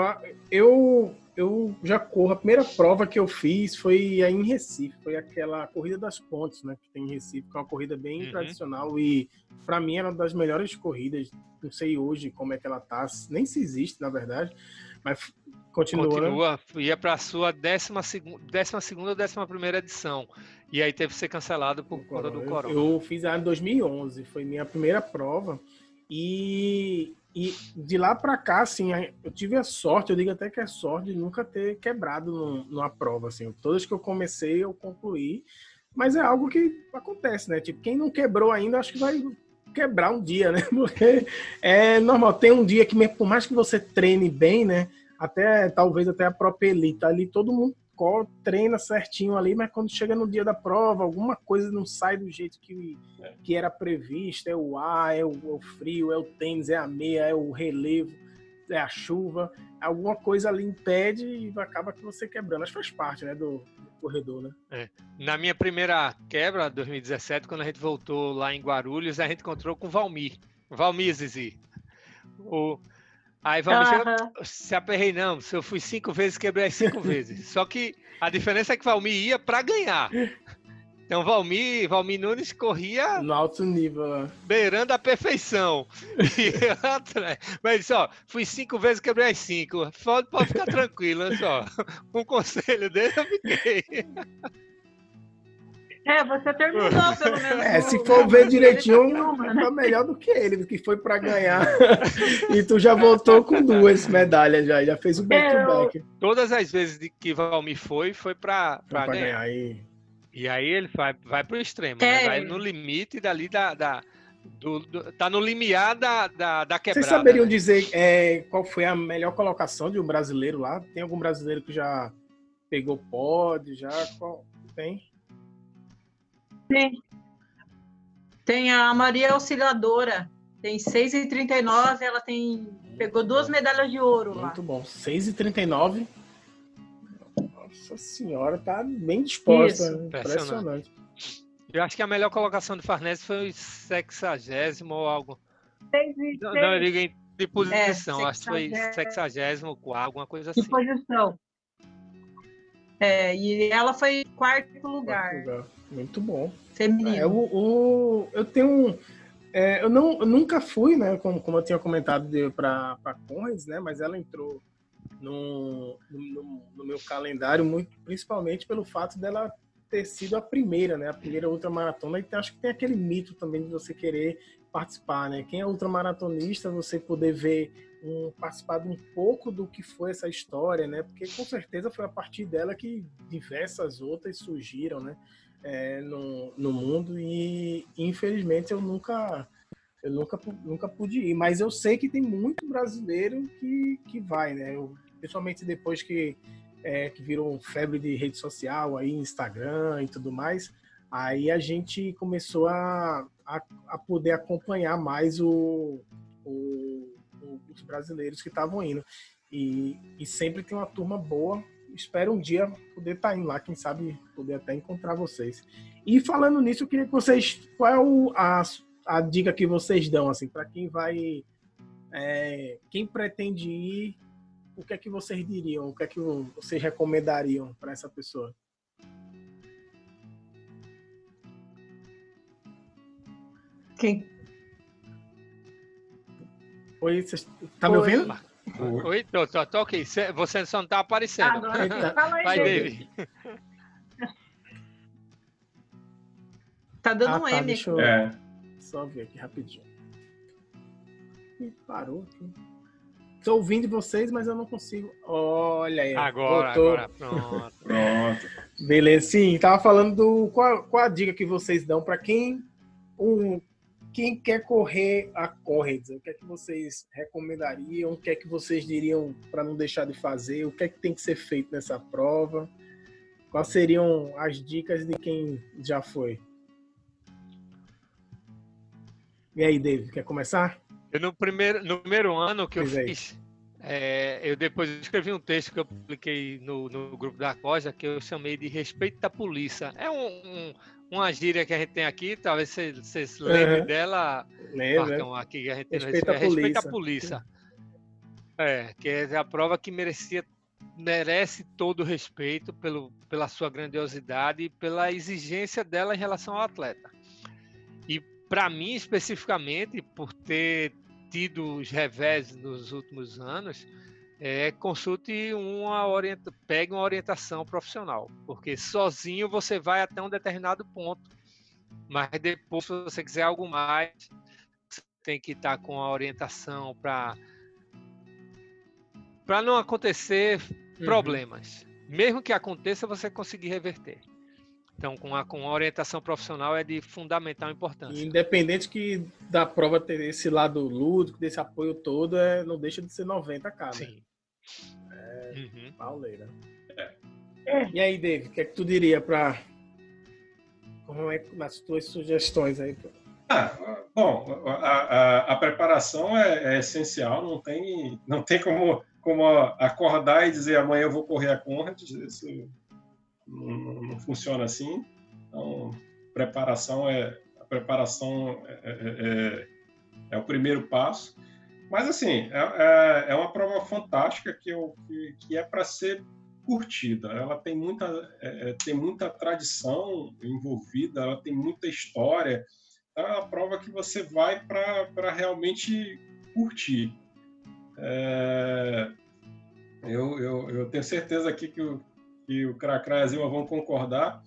eu eu já corro. A primeira prova que eu fiz foi aí em Recife, foi aquela corrida das pontes, né? Que tem em Recife, que é uma corrida bem uhum. tradicional e para mim era uma das melhores corridas. Não sei hoje como é que ela tá, nem se existe na verdade, mas continua. Continua, ia para a sua décima, seg décima segunda ou décima primeira edição. E aí teve que ser cancelado por conta do corona. Eu, eu fiz a em 2011, foi minha primeira prova. E e de lá para cá, assim, eu tive a sorte, eu digo até que é sorte de nunca ter quebrado numa prova, assim. Todas que eu comecei, eu concluí. Mas é algo que acontece, né? Tipo, quem não quebrou ainda, acho que vai quebrar um dia, né? Porque é normal. Tem um dia que, por mais que você treine bem, né? Até, talvez até a própria elite, ali todo mundo treina certinho ali, mas quando chega no dia da prova, alguma coisa não sai do jeito que, é. que era previsto. É o ar, é o, é o, frio, é o tênis, é a meia, é o relevo, é a chuva. Alguma coisa ali impede e acaba que você quebrando. Acho que faz parte né, do, do corredor, né? É. Na minha primeira quebra, 2017, quando a gente voltou lá em Guarulhos, a gente encontrou com o Valmir. Valmir, Zizi. O, Aí vamos uhum. se aperrei, não. Se eu fui cinco vezes, quebrei as cinco vezes. Só que a diferença é que Valmir ia para ganhar. Então, Valmir, Valmir Nunes corria. No alto nível. Beirando a perfeição. Mas, ó, fui cinco vezes, quebrei as cinco. Pode, pode ficar tranquilo, só. Um conselho dele eu fiquei. É, você terminou, pelo menos. É, se for ver direitinho, tá melhor do que ele, que foi para ganhar. e tu já voltou com duas medalhas já, já fez o back-to-back. -back. Todas as vezes que Valmir foi, foi para ganhar. ganhar. E... e aí ele vai, vai pro extremo, né? é. né? vai no limite dali da, da do, do, tá no limiar da, da, da quebrada. Vocês saberiam né? dizer é, qual foi a melhor colocação de um brasileiro lá? Tem algum brasileiro que já pegou pódio? Já? Qual? Tem? Tem. Tem a Maria Auxiliadora. Tem 6,39. Ela tem. Pegou duas medalhas de ouro Muito lá. Muito bom. 6,39. Nossa senhora, tá bem disposta. Isso. Impressionante. Eu acho que a melhor colocação do Farnese foi o sexagésimo ou algo. Não, não, eu digo de posição. É, acho que foi sexagésimo, alguma coisa assim. De posição. É, e ela foi quarto lugar. Quarto lugar. Muito bom. Feminino. É, o, o, eu tenho um. É, eu, não, eu nunca fui, né? Como, como eu tinha comentado para Conrads, né? Mas ela entrou no, no, no, meu calendário, muito, principalmente pelo fato dela ter sido a primeira, né? A primeira ultramaratona. E acho que tem aquele mito também de você querer participar, né? Quem é ultramaratonista, você poder ver um, participar de um pouco do que foi essa história, né? Porque com certeza foi a partir dela que diversas outras surgiram, né? É, no, no mundo e infelizmente eu nunca eu nunca, nunca pude ir, mas eu sei que tem muito brasileiro que, que vai, né? Eu, principalmente depois que, é, que virou febre de rede social, aí Instagram e tudo mais, aí a gente começou a, a, a poder acompanhar mais o, o, os brasileiros que estavam indo. E, e sempre tem uma turma boa espero um dia poder estar tá indo lá, quem sabe poder até encontrar vocês. E falando nisso, eu queria que vocês. Qual é o, a, a dica que vocês dão, assim, para quem vai. É, quem pretende ir, o que é que vocês diriam? O que é que vocês recomendariam para essa pessoa? Quem? Oi, você tá me ouvindo? Oi, tô, tô, tô aqui. Você só não tá aparecendo. Agora, fala aí, Vai, David. Tá dando ah, um tá, M. Deixa eu é. só ver aqui rapidinho. Ih, parou aqui. Tô ouvindo vocês, mas eu não consigo. Olha aí. Agora, agora pronto. pronto. Beleza, sim. Tava falando do. Qual, qual a dica que vocês dão para quem um, quem quer correr a Correds, o que é que vocês recomendariam? O que é que vocês diriam para não deixar de fazer? O que é que tem que ser feito nessa prova? Quais seriam as dicas de quem já foi? E aí, David, quer começar? Eu, no, primeiro, no primeiro ano que pois eu é. fiz, é, eu depois escrevi um texto que eu publiquei no, no grupo da Coja, que eu chamei de Respeito da Polícia. É um, um, uma gíria que a gente tem aqui, talvez vocês se lembrem uhum. dela, Marcão, aqui que a gente tem respeita, respeito, respeita a polícia. É, que é a prova que merecia merece todo o respeito pelo, pela sua grandiosidade e pela exigência dela em relação ao atleta. E para mim, especificamente, por ter tido os revés nos últimos anos, é, consulte uma orienta, pegue uma orientação profissional, porque sozinho você vai até um determinado ponto, mas depois, se você quiser algo mais, você tem que estar com a orientação para para não acontecer uhum. problemas. Mesmo que aconteça, você conseguir reverter. Então, com a, com a orientação profissional é de fundamental importância. Independente que da prova ter esse lado lúdico, desse apoio todo, é, não deixa de ser 90k. Né? Sim. É, uhum. pauleira. É. E aí, David, o que é que tu diria para como é nas tuas sugestões aí? Ah, bom, a, a, a preparação é, é, essencial, não tem, não tem como, como acordar e dizer amanhã eu vou correr a Conrad, isso não, não funciona assim. Então, preparação é a preparação é, é, é, é o primeiro passo. Mas, assim, é, é, é uma prova fantástica que, eu, que, que é para ser curtida, ela tem muita, é, é, tem muita tradição envolvida, ela tem muita história. Então, é uma prova que você vai para realmente curtir. É, eu, eu, eu, tenho certeza aqui que o, que o Cracra e a Zilma vão concordar.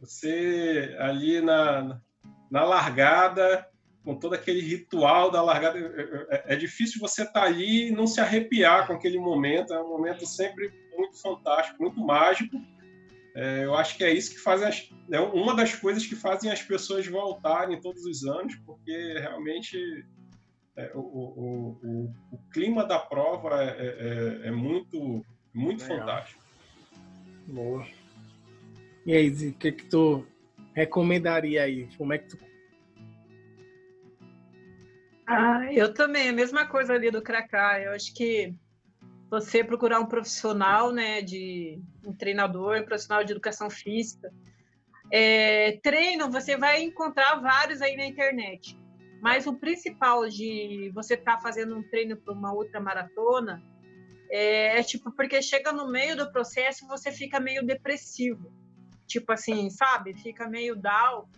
Você ali na, na largada, com todo aquele ritual da largada, é, é, é difícil você estar tá ali e não se arrepiar com aquele momento. É um momento sempre muito fantástico, muito mágico. É, eu acho que é isso que faz as, é uma das coisas que fazem as pessoas voltarem todos os anos, porque realmente é, o, o, o, o, clima da prova é, é, é, é muito, muito fantástico. Boa. E aí, o que, que tu recomendaria aí? Como é que tu. Ah, eu também, a mesma coisa ali do Cracá. Eu acho que você procurar um profissional, né, de um treinador, um profissional de educação física. É, treino, você vai encontrar vários aí na internet. Mas o principal de você estar tá fazendo um treino para uma outra maratona é, é, tipo, porque chega no meio do processo e você fica meio depressivo. Tipo assim, sabe? Fica meio down.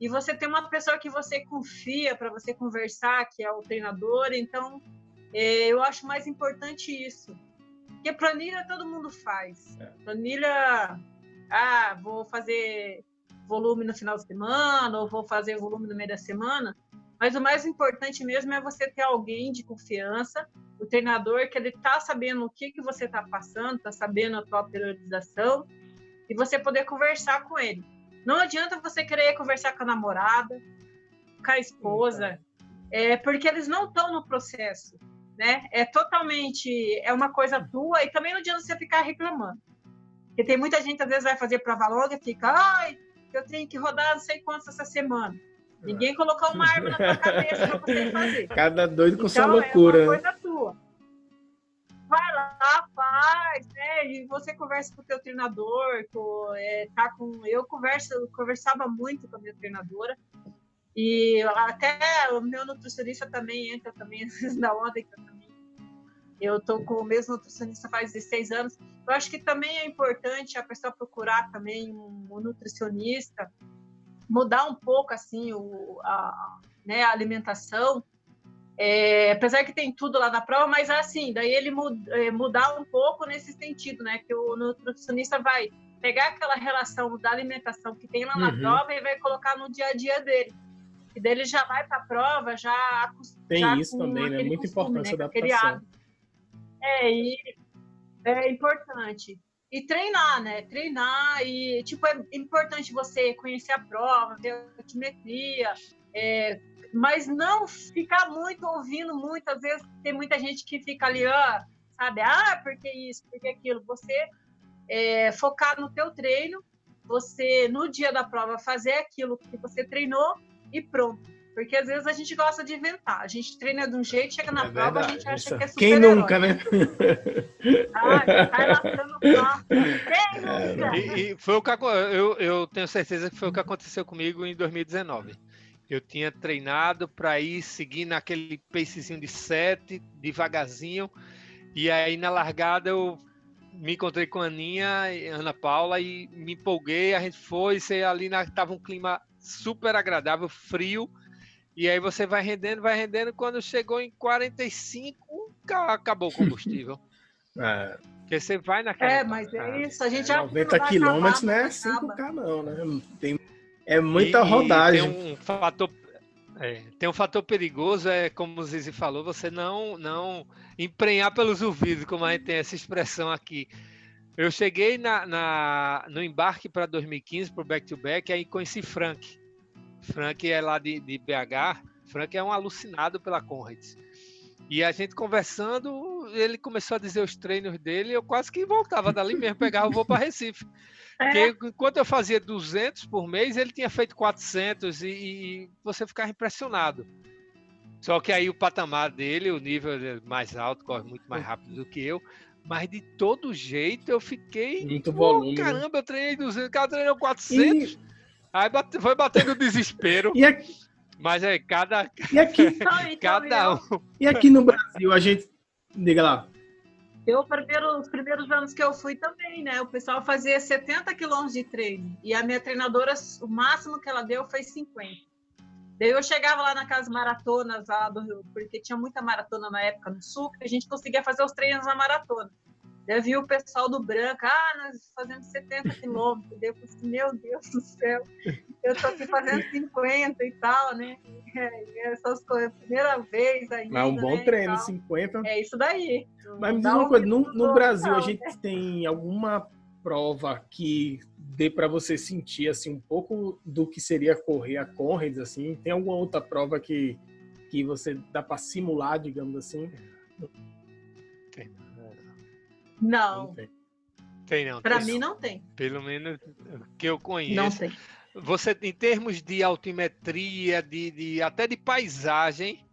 E você tem uma pessoa que você confia para você conversar, que é o treinador, então é, eu acho mais importante isso. Porque planilha todo mundo faz. É. Planilha, ah, vou fazer volume no final de semana, ou vou fazer volume no meio da semana. Mas o mais importante mesmo é você ter alguém de confiança, o treinador que ele está sabendo o que, que você está passando, está sabendo a tua periodização, e você poder conversar com ele. Não adianta você querer conversar com a namorada, com a esposa, é, porque eles não estão no processo, né? É totalmente, é uma coisa tua, e também não adianta você ficar reclamando. Porque tem muita gente, às vezes, vai fazer prova longa e fica, ai, eu tenho que rodar não sei quantos essa semana. Ninguém colocou uma arma na tua cabeça para você fazer. Cada doido com então, sua loucura. É uma coisa tua. Vai lá, faz, né? E você conversa com o teu treinador, com, é, tá com. Eu converso, eu conversava muito com a minha treinadora. E até o meu nutricionista também entra também na onda que eu também. Eu tô com o mesmo nutricionista faz 16 anos. Eu acho que também é importante a pessoa procurar também um, um nutricionista mudar um pouco assim o, a, né, a alimentação. É, apesar que tem tudo lá na prova, mas assim, daí ele é, mudar um pouco nesse sentido, né? Que o nutricionista vai pegar aquela relação da alimentação que tem lá na uhum. prova e vai colocar no dia a dia dele. E daí ele já vai para a prova, já Tem já isso também, né? Muito importante né? adaptação. É, e é importante. E treinar, né? Treinar e, tipo, é importante você conhecer a prova, ver a altimetria, é, mas não ficar muito ouvindo muito. Às vezes tem muita gente que fica ali, ó, sabe? Ah, porque isso, porque aquilo. Você é, focar no teu treino, você, no dia da prova, fazer aquilo que você treinou e pronto. Porque às vezes a gente gosta de inventar. A gente treina de um jeito, chega na é prova, verdade, a gente acha que é super Quem nunca, né? Ah, sai lastrando Quem nunca? E, e, foi o que eu, eu tenho certeza que foi o que aconteceu comigo em 2019. Eu tinha treinado para ir seguir naquele pacezinho de sete, devagarzinho. E aí na largada eu me encontrei com a Aninha, Ana Paula e me empolguei. A gente foi, e ali na, tava um clima super agradável, frio e aí você vai rendendo, vai rendendo. Quando chegou em 45, acabou o combustível. é. Porque você vai naquela. É, mas é isso. A gente é, 90 quilômetros não é 5K, não, né? Tem, é muita e, rodagem. E tem um fator. É, tem um fator perigoso, é como o Zizi falou, você não, não emprenhar pelos ouvidos, como a gente tem essa expressão aqui. Eu cheguei na, na no embarque para 2015, para o back-to-back, aí conheci Frank. Frank é lá de, de BH. Frank é um alucinado pela Conrads. E a gente conversando, ele começou a dizer os treinos dele, eu quase que voltava dali mesmo, pegava o voo para Recife. É. Porque enquanto eu fazia 200 por mês, ele tinha feito 400 e, e, você ficava impressionado. Só que aí o patamar dele, o nível é mais alto, corre muito mais rápido do que eu. Mas de todo jeito eu fiquei. Muito volume. Né? Caramba, eu treinei 200, o cara treinou 400. E... Aí bate, foi batendo desespero. e aqui, mas é cada. E aqui, cada um. E aqui no Brasil, a gente. Diga lá. Eu, primeiro, os primeiros anos que eu fui também, né? O pessoal fazia 70 quilômetros de treino. E a minha treinadora, o máximo que ela deu foi 50. Daí eu chegava lá naquelas maratonas lá do Rio, porque tinha muita maratona na época no sul, que a gente conseguia fazer os treinos na maratona. Daí eu vi o pessoal do Branco, ah, nós fazemos 70 quilômetros. Daí eu falei assim, meu Deus do céu, eu tô aqui fazendo 50 e tal, né? É, essas coisas, primeira vez ainda. Mas é um bom né, treino, 50. É isso daí. Mas me diz uma coisa, no, no Brasil a gente tem alguma prova que dê para você sentir assim um pouco do que seria correr a Conrads assim? Tem alguma outra prova que que você dá para simular, digamos assim? Tem. Não. Tem. Tem não. Para mim não tem. Pelo menos que eu conheço. Não tem. Você, em termos de altimetria, de, de até de paisagem,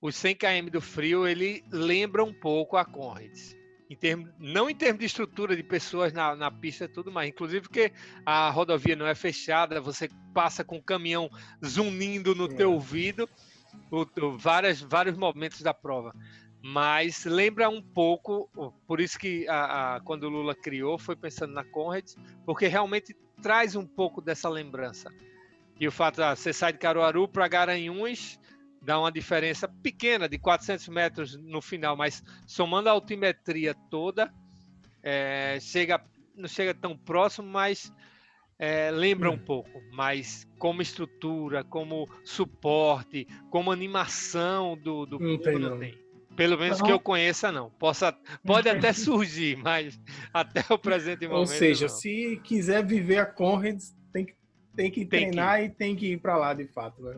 os 100 km do frio ele lembra um pouco a Conrads. Em termos, não em termos de estrutura de pessoas na, na pista e tudo mais, inclusive porque a rodovia não é fechada, você passa com o caminhão zunindo no é. teu ouvido, o, o, várias, vários momentos da prova. Mas lembra um pouco, por isso que a, a, quando o Lula criou, foi pensando na Conrads, porque realmente traz um pouco dessa lembrança. E o fato de ah, você sai de Caruaru para Garanhuns, dá uma diferença pequena de 400 metros no final, mas somando a altimetria toda, é, chega, não chega tão próximo, mas é, lembra um hum. pouco. Mas como estrutura, como suporte, como animação do, do não tem, não. tem. Pelo menos não. que eu conheça, não. Possa, pode até surgir, mas até o presente momento. Ou seja, não. se quiser viver a Conrads, tem que, tem que tem treinar que... e tem que ir para lá de fato. Né?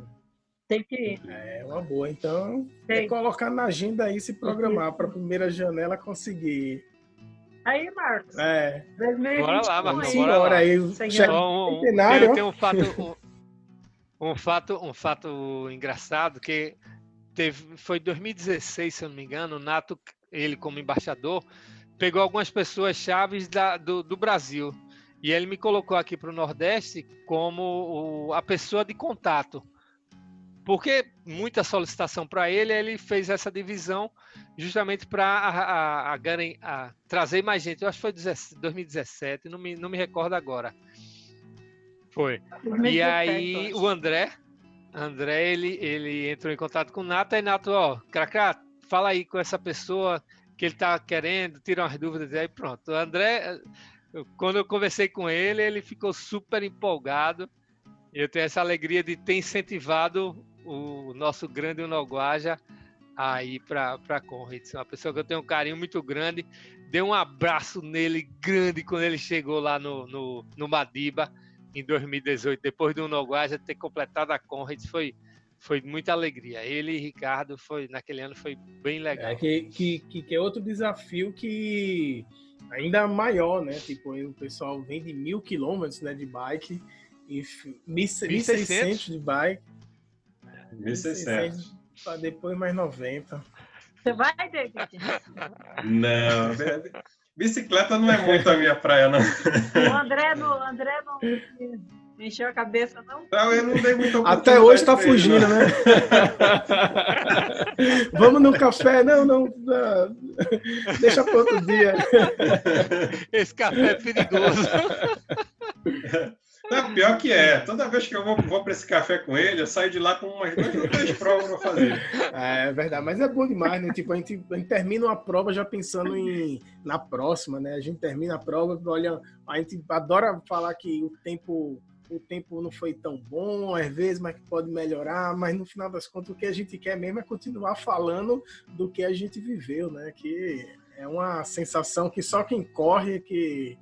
Tem que ir. É uma boa. Então, é colocar na agenda aí se programar para a primeira janela conseguir. Aí, Marcos. É. 2020, bora lá, Marcos. Bora lá. Aí, um, tem, tem um fato, um, um, fato, um fato engraçado que teve, foi 2016, se eu não me engano, o Nato, ele como embaixador, pegou algumas pessoas chaves da, do, do Brasil. E ele me colocou aqui para o Nordeste como o, a pessoa de contato porque muita solicitação para ele, ele fez essa divisão justamente para trazer mais gente. Eu acho que foi 2017, não me, não me recordo agora. Foi. E aí o André, André, ele, ele entrou em contato com o Nato, e Nato, ó, Cracá, fala aí com essa pessoa que ele está querendo, tira umas dúvidas, e aí pronto. O André, quando eu conversei com ele, ele ficou super empolgado. Eu tenho essa alegria de ter incentivado o nosso grande Unoguaja aí para Conrads. Uma pessoa que eu tenho um carinho muito grande. Dei um abraço nele grande quando ele chegou lá no, no, no Madiba em 2018, depois do Unoguaja ter completado a Conrads. Foi, foi muita alegria. Ele e Ricardo foi naquele ano foi bem legal. É, que, que, que é outro desafio que ainda maior, né? Tipo, o pessoal vem de mil quilômetros né, de bike e 1.600 de bike 1.600. Para depois mais 90. Você vai, David? Não, bicicleta não é muito a minha praia, não. O André não, André não encheu a cabeça, não? Não, eu não dei muito Até hoje está fugindo, né? Vamos no café? Não, não, não. Deixa para outro dia. Esse café é perigoso. Não, pior que é. Toda vez que eu vou, vou para esse café com ele, eu saio de lá com umas duas ou três provas para fazer. É verdade, mas é bom demais, né? Tipo, a gente, a gente termina uma prova já pensando em, na próxima, né? A gente termina a prova, olha, a gente adora falar que o tempo o tempo não foi tão bom, às vezes, mas que pode melhorar, mas no final das contas o que a gente quer mesmo é continuar falando do que a gente viveu, né? Que é uma sensação que só quem corre é que,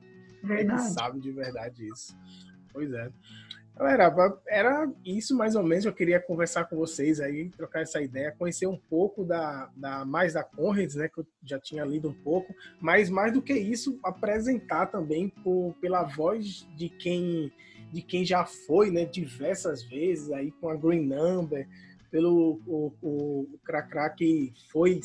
é que sabe de verdade isso. Pois é. Galera, era isso mais ou menos. Eu queria conversar com vocês aí, trocar essa ideia, conhecer um pouco da, da mais da Conrads, né? Que eu já tinha lido um pouco, mas mais do que isso, apresentar também por, pela voz de quem de quem já foi, né? Diversas vezes aí com a Green Number, pelo o, o, o Cracra que foi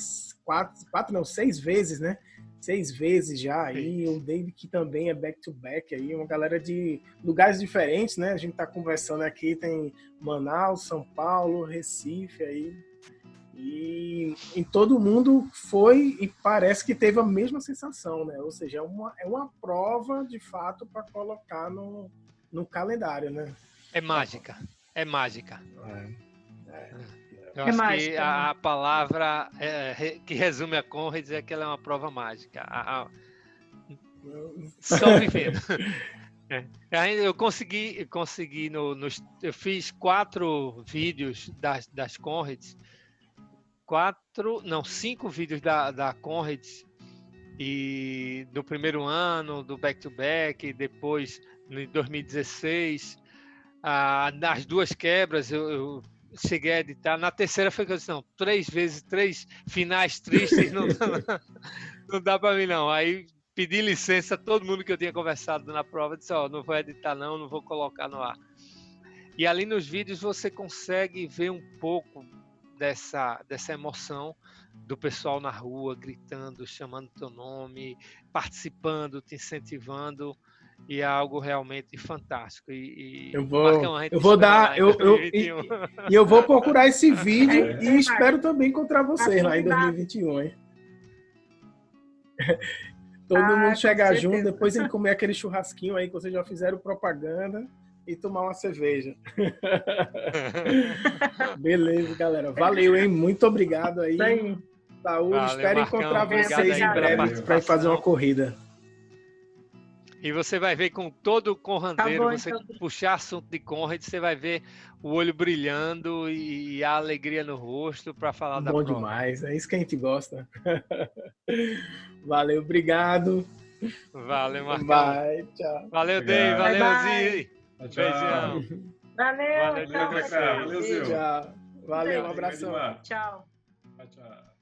quatro, quatro não seis vezes, né? Seis vezes já aí, o David que também é back-to-back aí, uma galera de lugares diferentes, né? A gente tá conversando aqui, tem Manaus, São Paulo, Recife aí. E em todo mundo foi e parece que teve a mesma sensação, né? Ou seja, é uma, é uma prova de fato para colocar no, no calendário, né? É mágica, é mágica. É, é. Eu é acho mágica, que né? a, a palavra é, que resume a Conrads é que ela é uma prova mágica. A, a... Só vivendo. É. Eu consegui, consegui no, no, eu fiz quatro vídeos das, das Conrads, quatro, não, cinco vídeos da, da Conrads e do primeiro ano, do back to back, depois em 2016, ah, nas duas quebras eu, eu, cheguei a editar. Na terceira foi que eu disse, não, três vezes, três finais tristes, não, não, não dá para mim não. Aí pedi licença a todo mundo que eu tinha conversado na prova, disse, ó, oh, não vou editar não, não vou colocar no ar. E ali nos vídeos você consegue ver um pouco dessa, dessa emoção do pessoal na rua, gritando, chamando teu nome, participando, te incentivando, e é algo realmente fantástico. E, e eu vou, eu vou dar, eu, eu, e, e, eu vou procurar esse vídeo é. e espero também encontrar vocês lá em 2021, hein? Todo ah, mundo chegar junto, depois ele comer aquele churrasquinho aí que vocês já fizeram propaganda e tomar uma cerveja. Beleza, galera. Valeu, hein? Muito obrigado aí. Saúde. Valeu, Espero Marcão, encontrar vocês em breve para fazer uma corrida. E você vai ver com todo o Conradeiro, tá você então. puxar assunto de Conrad, você vai ver o olho brilhando e a alegria no rosto para falar bom da prova. Bom demais, é isso que a gente gosta. Valeu, obrigado. Valeu, Marcão. Bye, tchau. Valeu, Dei, valeu, Zi. Beijão. Valeu, valeu, tchau. Valeu, Tchau. Valeu, um abração. Tchau. Tchau, tchau.